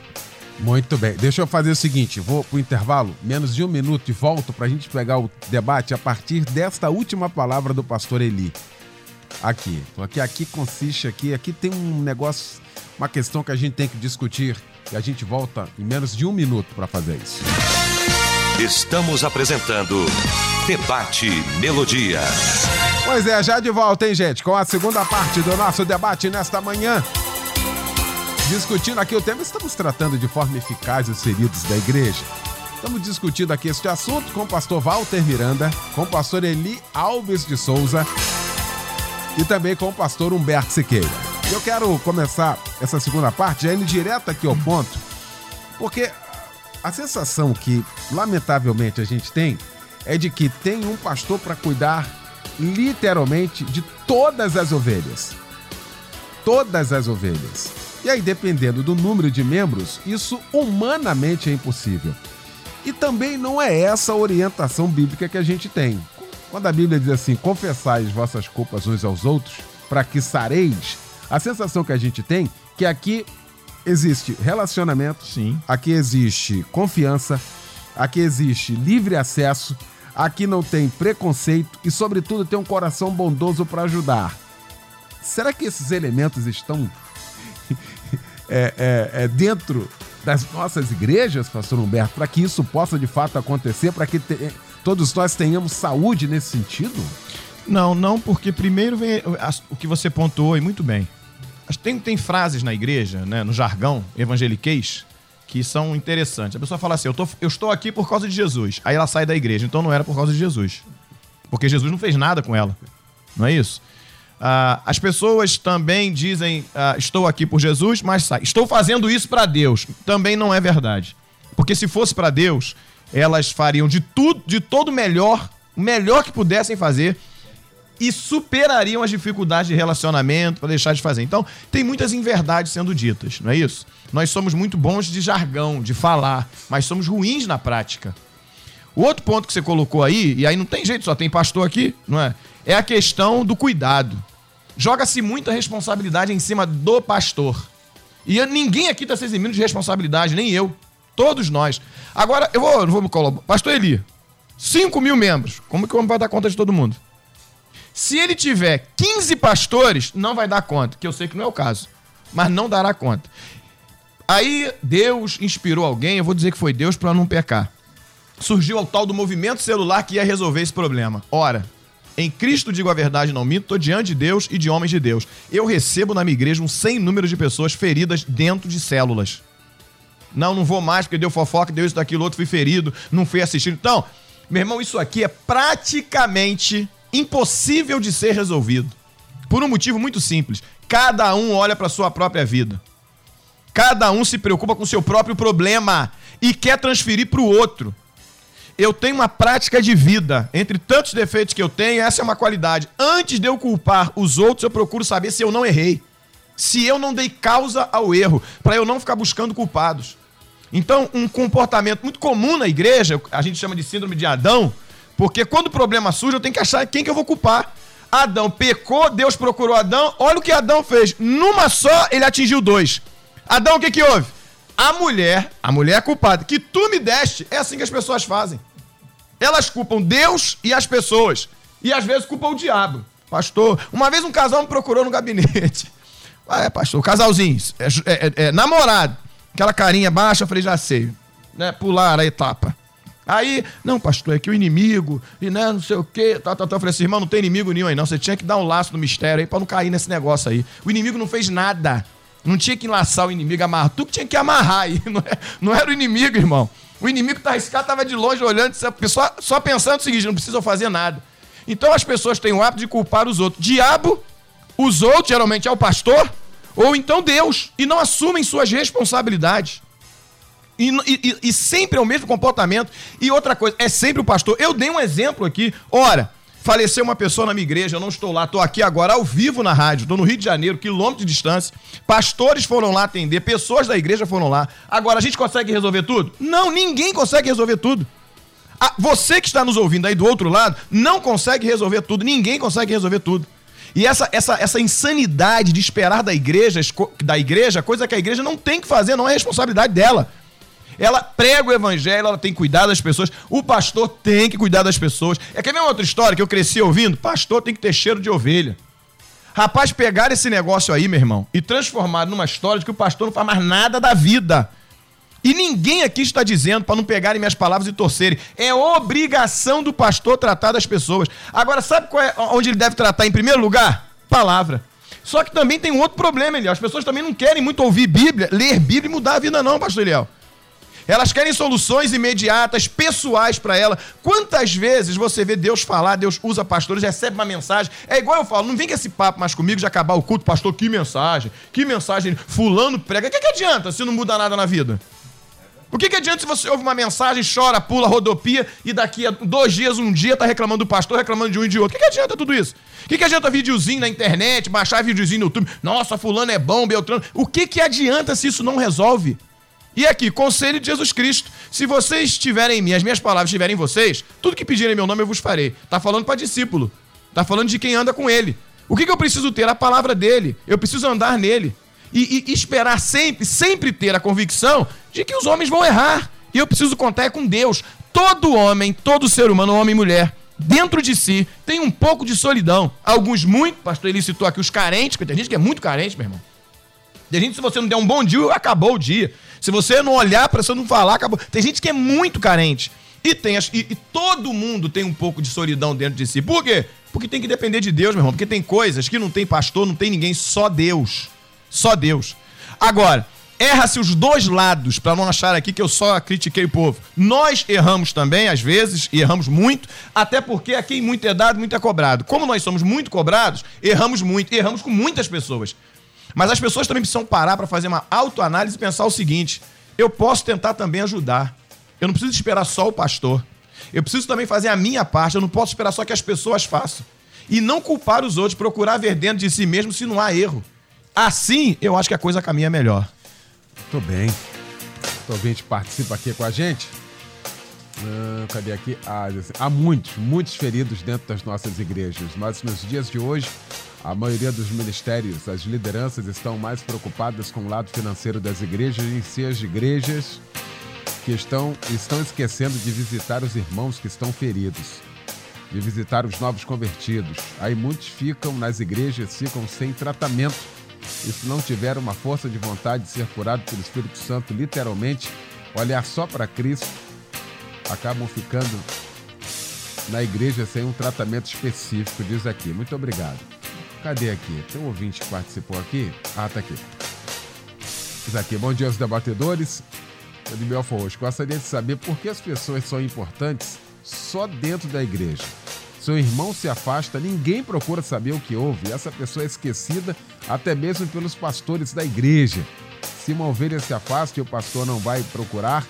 Speaker 2: Muito bem. Deixa eu fazer o seguinte: vou para o intervalo, menos de um minuto e volto para a gente pegar o debate a partir desta última palavra do pastor Eli. Aqui. Aqui, aqui consiste aqui. Aqui tem um negócio, uma questão que a gente tem que discutir e a gente volta em menos de um minuto para fazer isso.
Speaker 1: Estamos apresentando Debate Melodia.
Speaker 2: Pois é, já de volta, hein, gente? Com a segunda parte do nosso debate nesta manhã. Discutindo aqui o tema, estamos tratando de forma eficaz os feridos da igreja. Estamos discutindo aqui este assunto com o pastor Walter Miranda, com o pastor Eli Alves de Souza e também com o pastor Humberto Siqueira. Eu quero começar essa segunda parte já indo direto aqui ao ponto, porque a sensação que, lamentavelmente, a gente tem é de que tem um pastor para cuidar literalmente de todas as ovelhas. Todas as ovelhas. E aí, dependendo do número de membros, isso humanamente é impossível. E também não é essa a orientação bíblica que a gente tem. Quando a Bíblia diz assim: confessais vossas culpas uns aos outros, para que sareis, a sensação que a gente tem que aqui existe relacionamento,
Speaker 5: Sim.
Speaker 2: aqui existe confiança, aqui existe livre acesso, aqui não tem preconceito e, sobretudo, tem um coração bondoso para ajudar. Será que esses elementos estão é, é, é, dentro das nossas igrejas, pastor Humberto, para que isso possa de fato acontecer, para que te, todos nós tenhamos saúde nesse sentido?
Speaker 5: Não, não, porque primeiro vem o que você pontuou e muito bem. Tem, tem frases na igreja, né, no jargão evangeliquez, que são interessantes. A pessoa fala assim: eu, tô, eu estou aqui por causa de Jesus. Aí ela sai da igreja, então não era por causa de Jesus. Porque Jesus não fez nada com ela. Não é isso? Ah, as pessoas também dizem: ah, estou aqui por Jesus, mas sai. Estou fazendo isso para Deus. Também não é verdade. Porque se fosse para Deus, elas fariam de tudo, de todo melhor, o melhor que pudessem fazer e superariam as dificuldades de relacionamento para deixar de fazer. Então, tem muitas inverdades sendo ditas, não é isso? Nós somos muito bons de jargão, de falar, mas somos ruins na prática. O outro ponto que você colocou aí, e aí não tem jeito, só tem pastor aqui, não é? É a questão do cuidado. Joga-se muita responsabilidade em cima do pastor. E ninguém aqui está se eximindo de responsabilidade, nem eu. Todos nós. Agora, eu vou, vou me colocar. Pastor Eli, 5 mil membros. Como que o homem vai dar conta de todo mundo? Se ele tiver 15 pastores, não vai dar conta, que eu sei que não é o caso, mas não dará conta. Aí Deus inspirou alguém, eu vou dizer que foi Deus para não pecar. Surgiu o tal do movimento celular que ia resolver esse problema. Ora, em Cristo digo a verdade, não minto, estou diante de Deus e de homens de Deus. Eu recebo na minha igreja um sem número de pessoas feridas dentro de células. Não, não vou mais porque deu fofoca, deu isso, daquilo, outro, fui ferido, não fui assistido. Então, meu irmão, isso aqui é praticamente impossível de ser resolvido. Por um motivo muito simples. Cada um olha para sua própria vida. Cada um se preocupa com seu próprio problema e quer transferir para o outro. Eu tenho uma prática de vida. Entre tantos defeitos que eu tenho, essa é uma qualidade. Antes de eu culpar os outros, eu procuro saber se eu não errei. Se eu não dei causa ao erro, para eu não ficar buscando culpados. Então, um comportamento muito comum na igreja, a gente chama de síndrome de Adão, porque quando o problema surge, eu tenho que achar quem que eu vou culpar. Adão pecou, Deus procurou Adão, olha o que Adão fez. Numa só, ele atingiu dois. Adão, o que que houve? A mulher, a mulher culpada, que tu me deste, é assim que as pessoas fazem. Elas culpam Deus e as pessoas. E às vezes culpam o diabo. Pastor, uma vez um casal me procurou no gabinete. [LAUGHS] Ah, é, pastor, casalzinho, é, é, é, namorado. Aquela carinha baixa, eu falei, já sei. Né, pular a etapa. Aí, não, pastor, é que o inimigo, e né, não sei o quê, tá, tá, tá. Eu falei assim, irmão, não tem inimigo nenhum aí, não. Você tinha que dar um laço no mistério aí pra não cair nesse negócio aí. O inimigo não fez nada. Não tinha que enlaçar o inimigo, amarrar. Tu que tinha que amarrar aí. [LAUGHS] Não, é, não era o inimigo, irmão. O inimigo tá arriscado, tava de longe olhando, só, só pensando o seguinte: não precisa fazer nada. Então as pessoas têm o hábito de culpar os outros. Diabo, os outros, geralmente é o pastor, ou então Deus, e não assumem suas responsabilidades. E, e, e, sempre é o mesmo comportamento. E outra coisa, é sempre o pastor. Eu dei um exemplo aqui. Ora, faleceu uma pessoa na minha igreja, eu não estou lá, estou aqui agora ao vivo na rádio, estou no Rio de Janeiro, quilômetro de distância. Pastores foram lá atender, pessoas da igreja foram lá. Agora, a gente consegue resolver tudo? Não, ninguém consegue resolver tudo. Ah, você que está nos ouvindo aí do outro lado, não consegue resolver tudo, ninguém consegue resolver tudo. E essa, essa, essa insanidade de esperar da igreja, da igreja, coisa que a igreja não tem que fazer, não é responsabilidade dela. Ela prega o evangelho, ela tem que cuidar das pessoas. O pastor tem que cuidar das pessoas. É que nem outra história que eu cresci ouvindo? Pastor tem que ter cheiro de ovelha. Rapaz, pegar esse negócio aí, meu irmão, e transformar numa história de que o pastor não faz mais nada da vida. E ninguém aqui está dizendo para não pegarem minhas palavras e torcerem. É obrigação do pastor tratar das pessoas. Agora, sabe é, onde ele deve tratar em primeiro lugar? Palavra. Só que também tem um outro problema, Eliel. As pessoas também não querem muito ouvir Bíblia, ler Bíblia e mudar a vida, não, pastor Eliel. Elas querem soluções imediatas, pessoais para ela. Quantas vezes você vê Deus falar, Deus usa pastores, recebe uma mensagem. É igual eu falo, não vem com esse papo mais comigo de acabar o culto, pastor, que mensagem, que mensagem, fulano prega. O que, que adianta se não muda nada na vida? O que, que adianta se você ouve uma mensagem, chora, pula, rodopia e daqui a dois dias, um dia, tá reclamando do pastor, reclamando de um e de outro? O que, que adianta tudo isso? O que, que adianta videozinho na internet, baixar videozinho no YouTube? Nossa, fulano é bom, Beltrano. O que, que adianta se isso não resolve? E aqui, conselho de Jesus Cristo. Se vocês estiverem em mim, as minhas palavras estiverem em vocês, tudo que pedirem em meu nome eu vos farei. Tá falando para discípulo. Tá falando de quem anda com ele. O que, que eu preciso ter? A palavra dele. Eu preciso andar nele. E, e, esperar sempre, sempre ter a convicção de que os homens vão errar. E eu preciso contar é com Deus. Todo homem, todo ser humano, homem e mulher, dentro de si, tem um pouco de solidão. Alguns muito, pastor ele citou aqui os carentes, porque tem gente que é muito carente, meu irmão. Tem gente, se você não der um bom dia, acabou o dia. Se você não olhar para você não falar, acabou. Tem gente que é muito carente. E, tem e, e, todo mundo tem um pouco de solidão dentro de si. Por quê? Porque tem que depender de Deus, meu irmão. Porque tem coisas que não tem pastor, não tem ninguém, só Deus. Só Deus. Agora, erra-se os dois lados, para não achar aqui que eu só critiquei o povo. Nós erramos também, às vezes, e erramos muito, até porque a quem muito é dado, muito é cobrado. Como nós somos muito cobrados, erramos muito, erramos com muitas pessoas. Mas as pessoas também precisam parar para fazer uma autoanálise e pensar o seguinte: eu posso tentar também ajudar. Eu não preciso esperar só o pastor. Eu preciso também fazer a minha parte. Eu não posso esperar só que as pessoas façam. E não culpar os outros, procurar ver dentro de si mesmo se não há erro. Assim, eu acho que a coisa caminha melhor.
Speaker 2: Muito bem. O ouvinte participa aqui com a gente. Ah, cadê aqui? Ah, há muitos, muitos feridos dentro das nossas igrejas. Mas nos dias de hoje, a maioria dos ministérios, as lideranças estão mais preocupadas com o lado financeiro das igrejas e se as igrejas que estão, estão esquecendo de visitar os irmãos que estão feridos, de visitar os novos convertidos. Aí muitos ficam nas igrejas, ficam sem tratamento. E se não tiver uma força de vontade de ser curado pelo Espírito Santo, literalmente, olhar só para Cristo, acabam ficando na igreja sem um tratamento específico, diz aqui. Muito obrigado. Cadê aqui? Tem um ouvinte que participou aqui? Ah, tá aqui. Aqui, bom dia aos debatedores. Eu de Belfor hoje. Gostaria de saber por que as pessoas são importantes só dentro da igreja. Seu irmão se afasta, ninguém procura saber o que houve. Essa pessoa é esquecida até mesmo pelos pastores da igreja. Se uma ovelha se afasta e o pastor não vai procurar,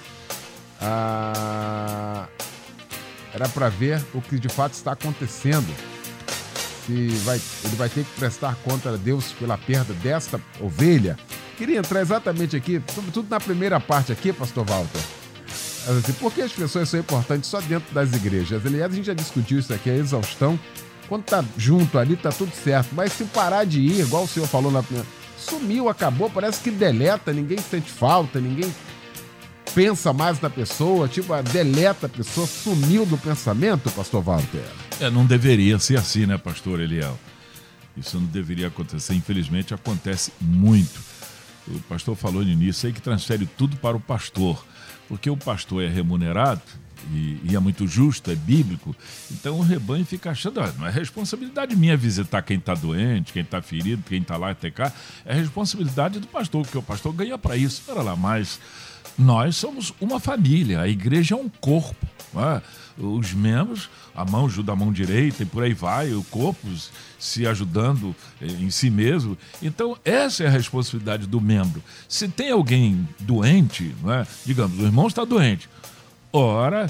Speaker 2: ah, era para ver o que de fato está acontecendo. Se vai, ele vai ter que prestar conta a Deus pela perda desta ovelha. Queria entrar exatamente aqui, sobretudo na primeira parte aqui, pastor Walter. Assim, por que as pessoas são importantes só dentro das igrejas? Aliás, a gente já discutiu isso aqui, a exaustão. Quando tá junto ali, tá tudo certo. Mas se parar de ir, igual o senhor falou na primeira. Sumiu, acabou, parece que deleta, ninguém sente falta, ninguém pensa mais na pessoa, tipo, deleta a pessoa, sumiu do pensamento, pastor Walter?
Speaker 6: É, não deveria ser assim, né, pastor Eliel? Isso não deveria acontecer. Infelizmente, acontece muito. O pastor falou no início aí que transfere tudo para o pastor, porque o pastor é remunerado e, e, é muito justo, é bíblico. Então o rebanho fica achando, ah, não é responsabilidade minha visitar quem está doente, quem está ferido, quem está lá até cá. É responsabilidade do pastor, porque o pastor ganha para isso. Espera lá, mas nós somos uma família, a igreja é um corpo. É? Os membros, a mão ajuda a mão direita e por aí vai, o corpo se ajudando eh, em si mesmo. Então, essa é a responsabilidade do membro. Se tem alguém doente, é? digamos, o irmão está doente, ora,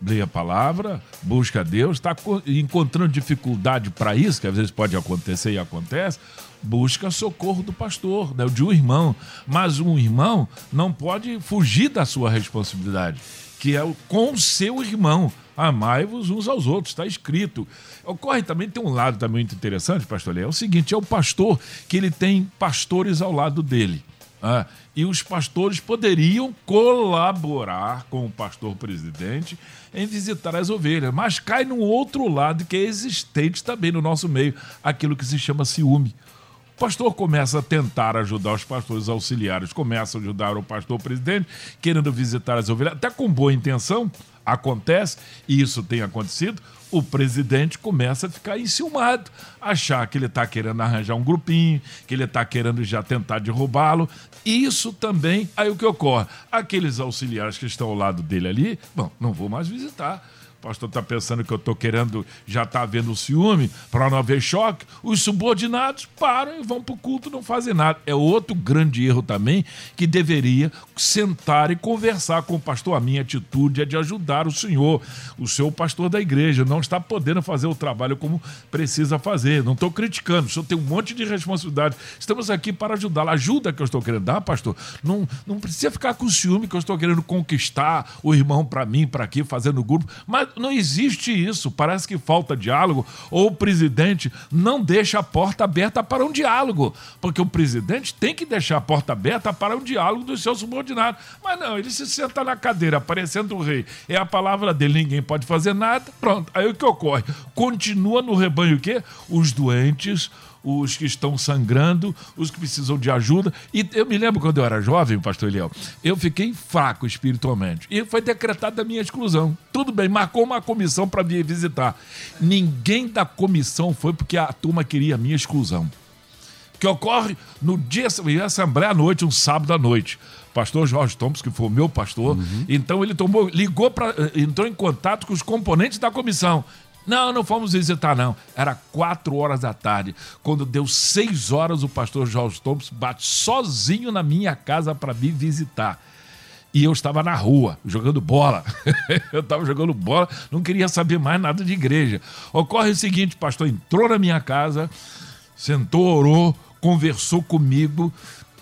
Speaker 6: lê a palavra, busca a Deus, está encontrando dificuldade para isso, que às vezes pode acontecer e acontece, busca socorro do pastor, né, de um irmão. Mas um irmão não pode fugir da sua responsabilidade, que é com o seu irmão. Amai-vos uns aos outros, está escrito. Ocorre também, tem um lado também muito interessante, pastor é o seguinte: é o pastor que ele tem pastores ao lado dele. Ah, e os pastores poderiam colaborar com o pastor presidente em visitar as ovelhas, mas cai no outro lado que é existente também no nosso meio, aquilo que se chama ciúme. O pastor começa a tentar ajudar os pastores auxiliares, começa a ajudar o pastor presidente, querendo visitar as ovelhas, até com boa intenção, acontece, e isso tem acontecido, o presidente começa a ficar enciumado, achar que ele está querendo arranjar um grupinho, que ele está querendo já tentar derrubá-lo. Isso também, aí o que ocorre? Aqueles auxiliares que estão ao lado dele ali, bom, não vou mais visitar pastor está pensando que eu estou querendo, já está havendo ciúme, para não haver choque. Os subordinados param e vão para o culto, não fazem nada. É outro grande erro também que deveria sentar e conversar com o pastor. A minha atitude é de ajudar o senhor, o seu pastor da igreja, não está podendo fazer o trabalho como precisa fazer. Não estou criticando, o senhor tem um monte de responsabilidade. Estamos aqui para ajudá-lo. Ajuda que eu estou querendo dar, pastor. Não, não precisa ficar com ciúme que eu estou querendo conquistar o irmão para mim, para aqui, fazendo grupo. Mas não existe isso. Parece que falta diálogo, ou o presidente não deixa a porta aberta para um diálogo, porque o presidente tem que deixar a porta aberta para um diálogo dos seus subordinados. Mas não, ele se senta na cadeira, parecendo o rei. É a palavra dele, ninguém pode fazer nada. Pronto. Aí o que ocorre? Continua no rebanho o quê? Os doentes, os que estão sangrando, os que precisam de ajuda. E eu me lembro quando eu era jovem, pastor Eliel, eu fiquei fraco espiritualmente. E foi decretada a minha exclusão. Tudo bem, marcou uma comissão para me visitar. Ninguém da comissão foi porque a turma queria a minha exclusão. Que ocorre no dia, em assembleia à noite, um sábado à noite pastor Jorge Thompson, que foi o meu pastor. Uhum. Então ele tomou, ligou para, eh, entrou em contato com os componentes da comissão. Não, não fomos visitar, não. Era quatro horas da tarde. Quando deu seis horas, o pastor Jorge Thompson bate sozinho na minha casa para me visitar. E eu estava na rua, jogando bola. [LAUGHS] eu estava jogando bola, não queria saber mais nada de igreja. Ocorre o seguinte: o pastor entrou na minha casa, sentou, orou, conversou comigo,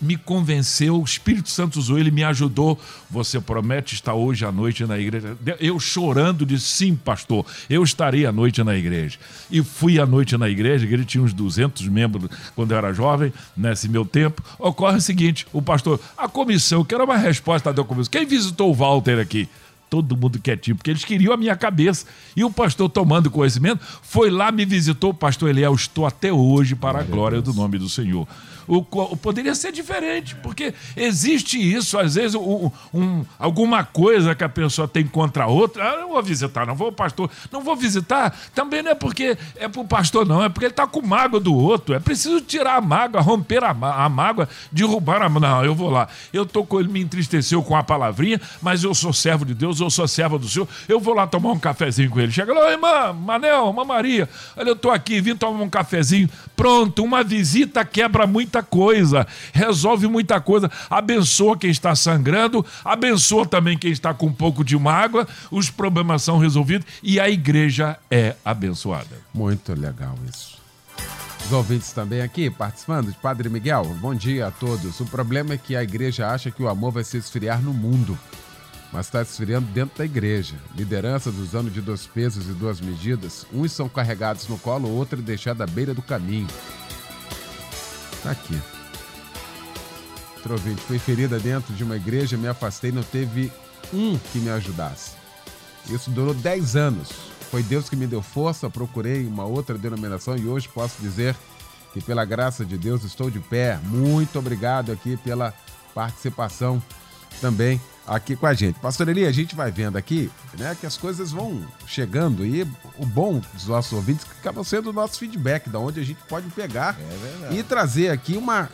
Speaker 6: me convenceu, o Espírito Santo usou, ele me ajudou. Você promete estar hoje à noite na igreja? Eu chorando disse: sim, pastor, eu estarei à noite na igreja. E fui à noite na igreja, ele tinha uns 200 membros quando eu era jovem, nesse meu tempo. Ocorre o seguinte: o pastor, a comissão, quero uma resposta da comissão. Quem visitou o Walter aqui? todo mundo quietinho, porque eles queriam a minha cabeça. E o pastor, tomando conhecimento, foi lá, me visitou. Pastor Eliel, estou até hoje para a glória do nome do Senhor o, o, poderia ser diferente, porque existe isso, às vezes, um, um, alguma coisa que a pessoa tem contra a outra. Ah, não vou visitar, não vou, pastor. Não vou visitar, também não é porque é pro pastor, não, é porque ele está com mágoa do outro. É preciso tirar a mágoa, romper a, a mágoa, derrubar a. Não, eu vou lá. Eu tô com ele, me entristeceu com a palavrinha, mas eu sou servo de Deus, eu sou serva do senhor, eu vou lá tomar um cafezinho com ele. Chega lá, irmã, Manel, irmã Maria, olha, eu tô aqui, vim tomar um cafezinho. Pronto, uma visita quebra muita coisa, resolve muita coisa, abençoa quem está sangrando, abençoa também quem está com um pouco de mágoa, os problemas são resolvidos e a igreja é abençoada.
Speaker 2: Muito legal isso. Os ouvintes também aqui participando Padre Miguel. Bom dia a todos. O problema é que a igreja acha que o amor vai se esfriar no mundo, mas está esfriando dentro da igreja. Lideranças usando de dois pesos e duas medidas. Uns são carregados no colo, outro deixado à beira do caminho. Tá aqui. Outro ouvinte. Fui ferida dentro de uma igreja, me afastei, não teve um que me ajudasse. Isso durou 10 anos. Foi Deus que me deu força, procurei uma outra denominação e hoje posso dizer que, pela graça de Deus, estou de pé. Muito obrigado aqui pela participação também aqui com a gente. Pastor Eli, a gente vai vendo aqui né, que as coisas vão chegando e o bom dos nossos ouvintes que acaba sendo o nosso feedback, da onde a gente pode pegar e trazer aqui uma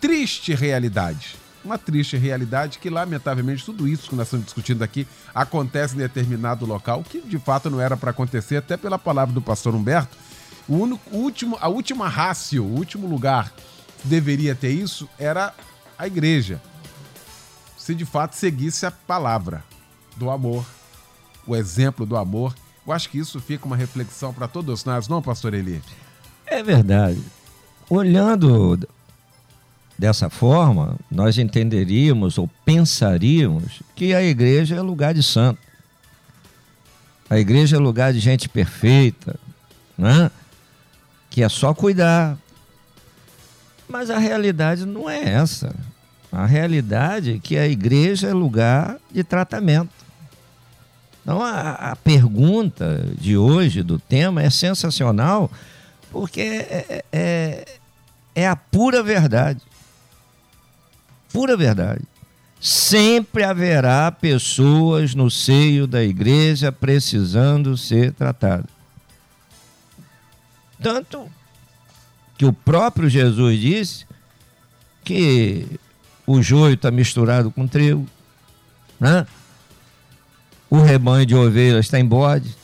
Speaker 2: triste realidade uma triste realidade que, lamentavelmente, tudo isso que nós estamos discutindo aqui acontece em determinado local, que de fato não era para acontecer, até pela palavra do pastor Humberto. O, único, último, a última rácio, o último lugar que deveria ter isso era a igreja. Se de fato seguisse a palavra do amor, o exemplo do amor. Eu acho que isso fica uma reflexão para todos nós, não, pastor Eli?
Speaker 4: É verdade. Olhando Dessa forma, nós entenderíamos ou pensaríamos que a igreja é lugar de santo. A igreja é lugar de gente perfeita, né? que é só cuidar. Mas a realidade não é essa. A realidade é que a igreja é lugar de tratamento. Então, a, a pergunta de hoje, do tema, é sensacional, porque é, é, é a pura verdade pura verdade. Sempre haverá pessoas no seio da igreja precisando ser tratadas. Tanto que o próprio Jesus disse que o joio está misturado com trigo, né? o rebanho de ovelhas está em bode,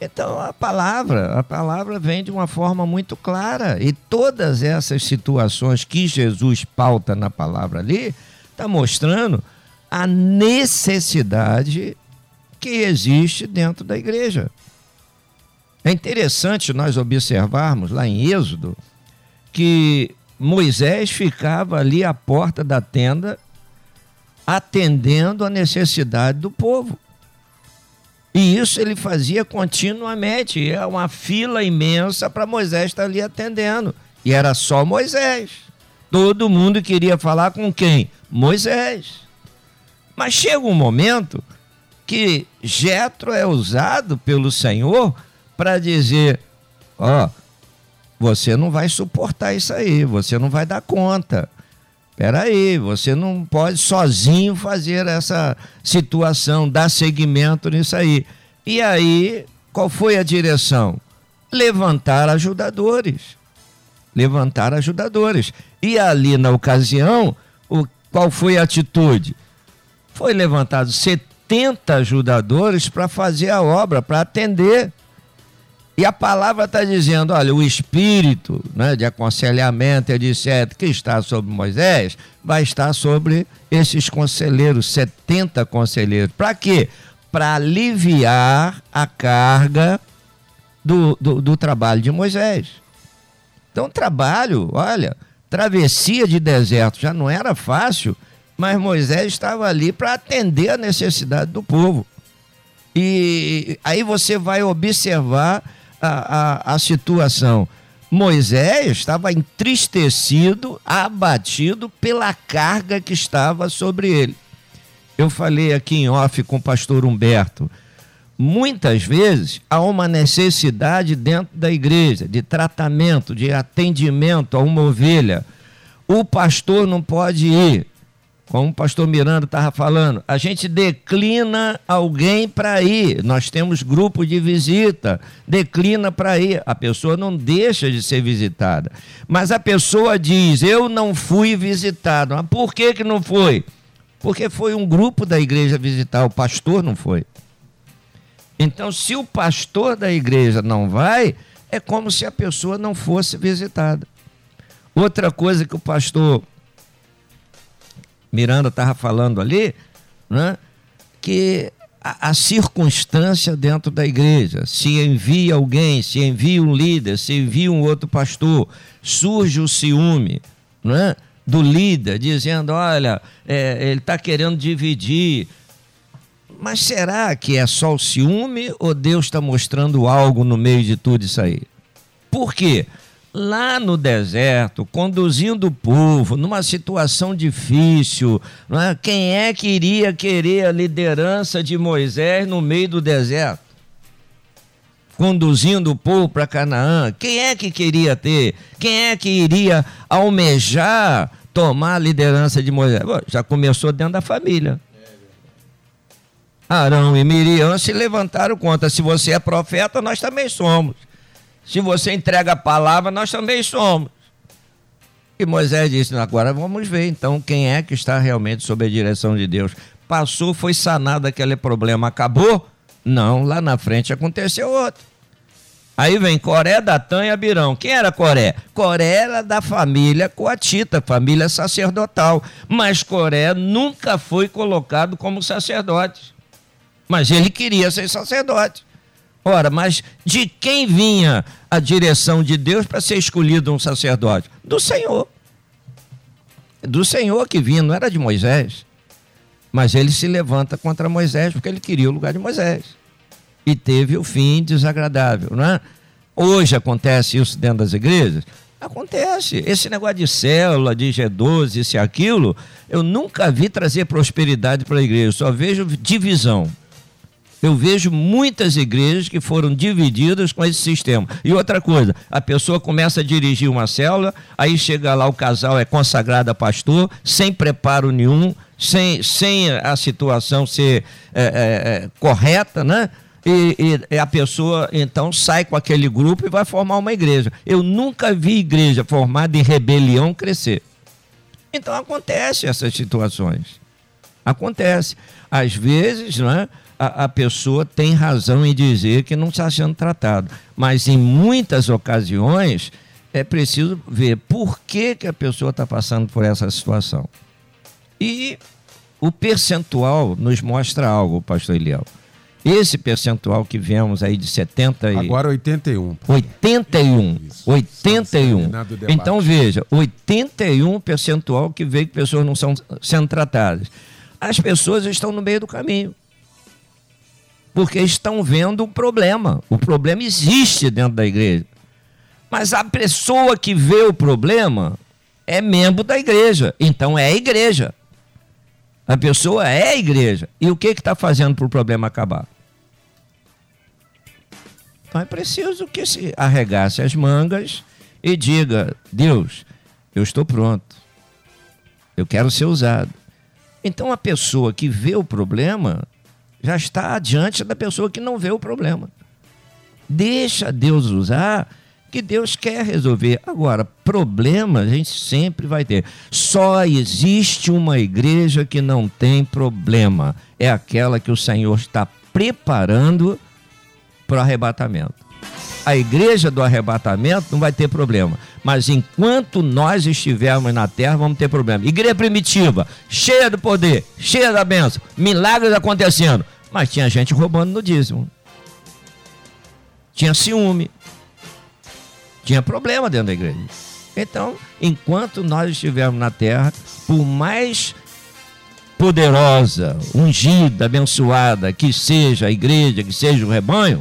Speaker 4: então a palavra, a palavra vem de uma forma muito clara e todas essas situações que Jesus pauta na palavra ali está mostrando a necessidade que existe dentro da igreja. É interessante nós observarmos lá em Êxodo que Moisés ficava ali à porta da tenda atendendo a necessidade do povo. E isso ele fazia continuamente. É uma fila imensa para Moisés estar ali atendendo. E era só Moisés. Todo mundo queria falar com quem? Moisés. Mas chega um momento que Jetro é usado pelo Senhor para dizer: ó, oh, você não vai suportar isso aí, você não vai dar conta. Peraí, você não pode sozinho fazer essa situação, dar seguimento nisso aí. E aí, qual foi a direção? Levantar ajudadores. Levantar ajudadores. E ali, na ocasião, o, qual foi a atitude? Foi levantado 70 ajudadores para fazer a obra, para atender. E a palavra está dizendo: olha, o espírito né, de aconselhamento e de certo que está sobre Moisés vai estar sobre esses conselheiros, 70 conselheiros. Para quê? Para aliviar a carga do, do, do trabalho de Moisés. Então, trabalho, olha, travessia de deserto já não era fácil, mas Moisés estava ali para atender a necessidade do povo. E aí você vai observar a, a, a situação. Moisés estava entristecido, abatido pela carga que estava sobre ele. Eu falei aqui em off com o pastor Humberto. Muitas vezes há uma necessidade dentro da igreja de tratamento, de atendimento a uma ovelha. O pastor não pode ir, como o pastor Miranda estava falando, a gente declina alguém para ir. Nós temos grupo de visita, declina para ir. A pessoa não deixa de ser visitada. Mas a pessoa diz: Eu não fui visitado. Mas por que, que não foi? Porque foi um grupo da igreja visitar, o pastor não foi. Então, se o pastor da igreja não vai, é como se a pessoa não fosse visitada. Outra coisa que o pastor Miranda estava falando ali, né, que a, a, circunstância dentro da igreja, se envia alguém, se envia um líder, se envia um outro pastor, surge o ciúme né, do líder, dizendo: olha, é, ele está querendo dividir. Mas será que é só o ciúme ou Deus está mostrando algo no meio de tudo isso aí? Por quê? Lá no deserto, conduzindo o povo, numa situação difícil. É? Quem é que iria querer a liderança de Moisés no meio do deserto? Conduzindo o povo para Canaã. Quem é que queria ter? Quem é que iria almejar tomar a liderança de Moisés? Bom, já começou dentro da família. Arão e Miriam se levantaram contra. Se você é profeta, nós também somos. Se você entrega a palavra, nós também somos. E Moisés disse: agora vamos ver então quem é que está realmente sob a direção de Deus. Passou, foi sanado aquele problema, acabou? Não, lá na frente aconteceu outro. Aí vem Coré, Datã e Abirão. Quem era Coré? Coré era da família coatita, família sacerdotal. Mas Coré nunca foi colocado como sacerdote. Mas ele queria ser sacerdote. Ora, mas de quem vinha a direção de Deus para ser escolhido um sacerdote? Do Senhor. Do Senhor que vinha, não era de Moisés. Mas ele se levanta contra Moisés porque ele queria o lugar de Moisés. E teve o fim desagradável, não é? Hoje acontece isso dentro das igrejas? Acontece. Esse negócio de célula, de G12, isso e aquilo, eu nunca vi trazer prosperidade para a igreja, eu só vejo divisão. Eu vejo muitas igrejas que foram divididas com esse sistema. E outra coisa, a pessoa começa a dirigir uma célula, aí chega lá o casal é consagrado a pastor, sem preparo nenhum, sem, sem a situação ser é, é, é, correta, né? E, e, a pessoa então sai com aquele grupo e vai formar uma igreja. Eu nunca vi igreja formada em rebelião crescer. Então acontece essas situações. Acontece. Às vezes, não é? A, a pessoa tem razão em dizer que não está sendo tratado. Mas em muitas ocasiões é preciso ver por que, que a pessoa está passando por essa situação. E o percentual nos mostra algo, pastor Eliel. Esse percentual que vemos aí de 70 e...
Speaker 2: Agora 81.
Speaker 4: 81. Isso. 81. Então veja, 81 percentual que veio que pessoas não são sendo tratadas. As pessoas estão no meio do caminho porque estão vendo o problema. O problema existe dentro da igreja. Mas a pessoa que vê o problema é membro da igreja, então é a igreja. A pessoa é a igreja. E o que está fazendo para o problema acabar? Então é preciso que se arregasse as mangas e diga: Deus, eu estou pronto. Eu quero ser usado. Então a pessoa que vê o problema já está adiante da pessoa que não vê o problema. Deixa Deus usar, que Deus quer resolver. Agora, problema a gente sempre vai ter. Só existe uma igreja que não tem problema. É aquela que o Senhor está preparando para o arrebatamento. A igreja do arrebatamento não vai ter problema. Mas enquanto nós estivermos na terra, vamos ter problema. Igreja primitiva, cheia do poder, cheia da bênção, milagres acontecendo. Mas tinha gente roubando no dízimo. Tinha ciúme. Tinha problema dentro da igreja. Então, enquanto nós estivermos na terra, por mais poderosa, ungida, abençoada que seja a igreja, que seja o rebanho,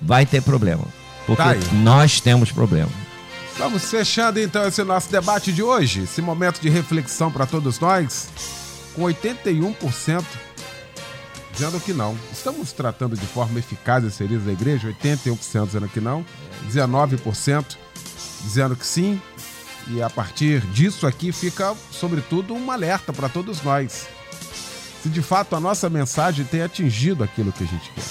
Speaker 4: vai ter problema. Porque tá nós temos problema.
Speaker 2: Estamos fechando então esse nosso debate de hoje, esse momento de reflexão para todos nós, com 81% dizendo que não. Estamos tratando de forma eficaz esse líder da igreja, 81% dizendo que não, 19% dizendo que sim. E a partir disso aqui fica, sobretudo, um alerta para todos nós. Se de fato a nossa mensagem tem atingido aquilo que a gente quer.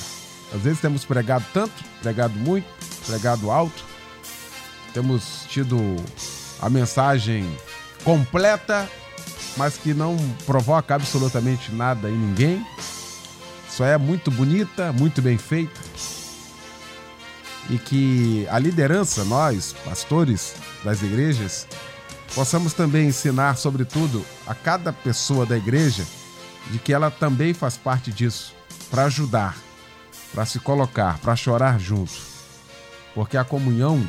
Speaker 2: Às vezes temos pregado tanto, pregado muito, pregado alto, temos tido a mensagem completa, mas que não provoca absolutamente nada em ninguém. Só é muito bonita, muito bem feita. E que a liderança, nós, pastores das igrejas, possamos também ensinar, sobretudo, a cada pessoa da igreja, de que ela também faz parte disso, para ajudar, para se colocar, para chorar junto. Porque a comunhão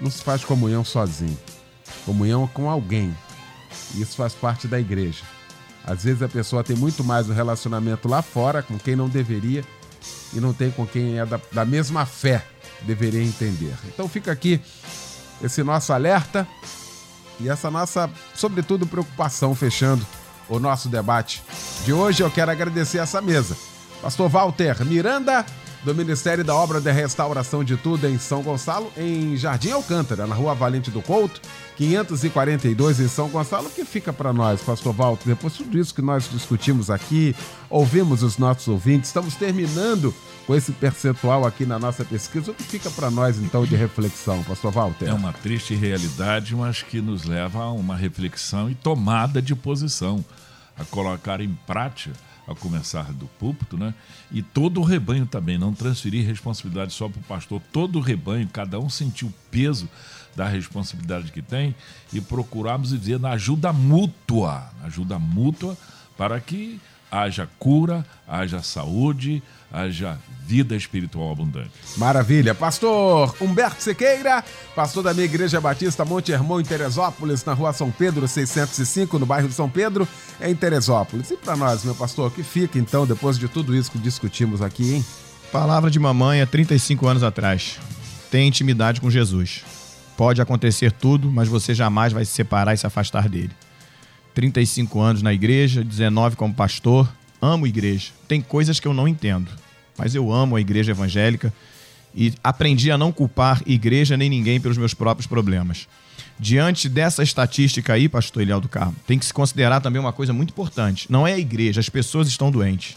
Speaker 2: não se faz comunhão sozinho. Comunhão com alguém. Isso faz parte da igreja. Às vezes a pessoa tem muito mais um relacionamento lá fora com quem não deveria e não tem com quem é da, da mesma fé deveria entender. Então fica aqui esse nosso alerta e essa nossa, sobretudo, preocupação fechando o nosso debate de hoje. Eu quero agradecer essa mesa. Pastor Walter Miranda, do Ministério da Obra de Restauração de Tudo em São Gonçalo, em Jardim Alcântara, na Rua Valente do Couto, 542 em São Gonçalo. Que fica para nós, Pastor Walter, depois de tudo isso que nós discutimos aqui, ouvimos os nossos ouvintes, estamos terminando com esse percentual aqui na nossa pesquisa. O que fica para nós, então, de reflexão, Pastor Walter?
Speaker 6: É uma triste realidade, mas que nos leva a uma reflexão e tomada de posição, a colocar em prática a começar do púlpito, né? E todo o rebanho também, não transferir responsabilidade só para o pastor, todo o rebanho, cada um sentir o peso da responsabilidade que tem e procurarmos viver na ajuda mútua, ajuda mútua para que haja cura, haja saúde, haja vida espiritual abundante.
Speaker 2: Maravilha. Pastor Humberto Sequeira, pastor da minha Igreja Batista Monte Hermão, em Teresópolis, na rua São Pedro, 605, no bairro de São Pedro, em Teresópolis. E para nós, meu pastor, o que fica então, depois de tudo isso que discutimos aqui, hein?
Speaker 5: Palavra de mamãe há 35 anos atrás. Tem intimidade com Jesus. Pode acontecer tudo, mas você jamais vai se separar e se afastar dele. 35 anos na igreja, 19 como pastor, amo igreja. Tem coisas que eu não entendo, mas eu amo a igreja evangélica e aprendi a não culpar igreja nem ninguém pelos meus próprios problemas. Diante dessa estatística aí, pastor Eliel do Carmo, tem que se considerar também uma coisa muito importante. Não é a igreja, as pessoas estão doentes.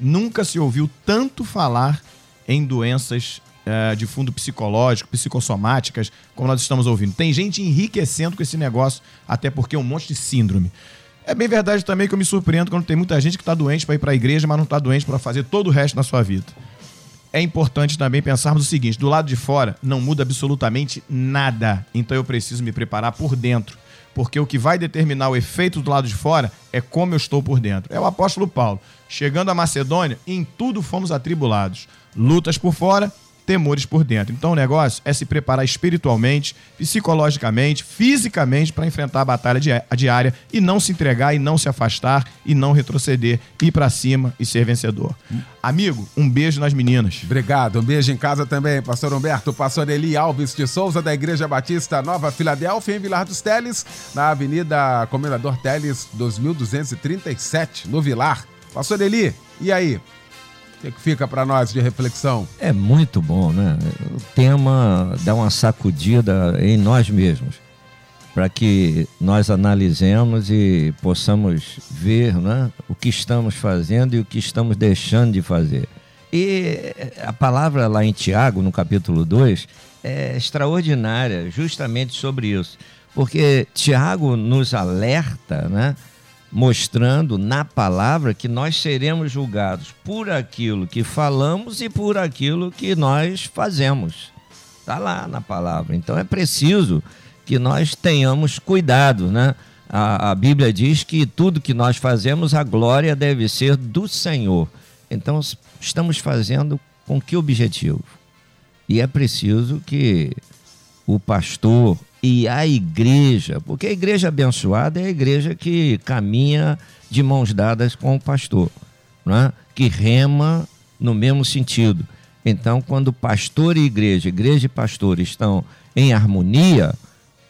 Speaker 5: Nunca se ouviu tanto falar em doenças é, de fundo psicológico, psicossomáticas, como nós estamos ouvindo. Tem gente enriquecendo com esse negócio, até porque é um monte de síndrome. É bem verdade também que eu me surpreendo quando tem muita gente que está doente para ir para a igreja, mas não está doente para fazer todo o resto na sua vida. É importante também pensarmos o seguinte: do lado de fora não muda absolutamente nada. Então eu preciso me preparar por dentro. Porque o que vai determinar o efeito do lado de fora é como eu estou por dentro. É o apóstolo Paulo. Chegando à Macedônia, em tudo fomos atribulados. Lutas por fora, temores por dentro. Então o negócio é se preparar espiritualmente, psicologicamente, fisicamente para enfrentar a batalha diária e não se entregar e não se afastar e não retroceder, ir para cima e ser vencedor. Amigo, um beijo nas meninas.
Speaker 2: Obrigado. Um beijo em casa também, pastor Humberto, pastor Eli Alves de Souza, da Igreja Batista Nova Filadélfia, em Vilar dos Teles, na Avenida Comendador Teles, 2237, no Vilar. Pastor Eli, e aí? O que, fica para nós de reflexão?
Speaker 4: É muito bom, né? O tema dá uma sacudida em nós mesmos, para que nós analisemos e possamos ver né, o que estamos fazendo e o que estamos deixando de fazer. E a palavra lá em Tiago, no capítulo 2, é extraordinária justamente sobre isso. Porque Tiago nos alerta, né? Mostrando na palavra que nós seremos julgados por aquilo que falamos e por aquilo que nós fazemos. Está lá na palavra. Então é preciso que nós tenhamos cuidado, né? A, a, Bíblia diz que tudo que nós fazemos, a glória deve ser do Senhor. Então, estamos fazendo com que objetivo? E é preciso que o pastor, e a igreja, porque a igreja abençoada é a igreja que caminha de mãos dadas com o pastor, é? que rema no mesmo sentido. Então, quando pastor e igreja, igreja e pastor estão em harmonia,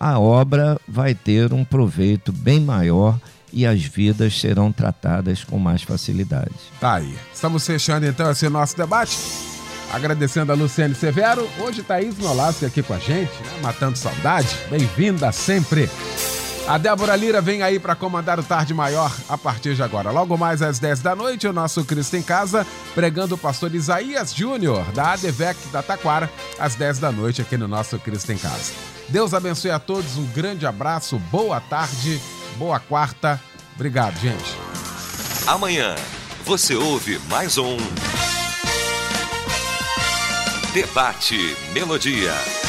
Speaker 4: a obra vai ter um proveito bem maior e as vidas serão tratadas com mais facilidade.
Speaker 2: Tá aí. Estamos fechando então esse nosso debate. Agradecendo a Luciane Severo. Hoje Thaís Nolasco aqui com a gente, né? matando saudade. Bem-vinda sempre. A Débora Lira vem aí para comandar o Tarde Maior a partir de agora. Logo mais às 10 da noite, o nosso Cristo em Casa, pregando o pastor Isaías Júnior, da ADVEC da Taquara, às 10 da noite aqui no nosso Cristo em Casa. Deus abençoe a todos, um grande abraço, boa tarde Boa quarta. Obrigado, gente.
Speaker 1: Amanhã você ouve mais um Debate Melodia.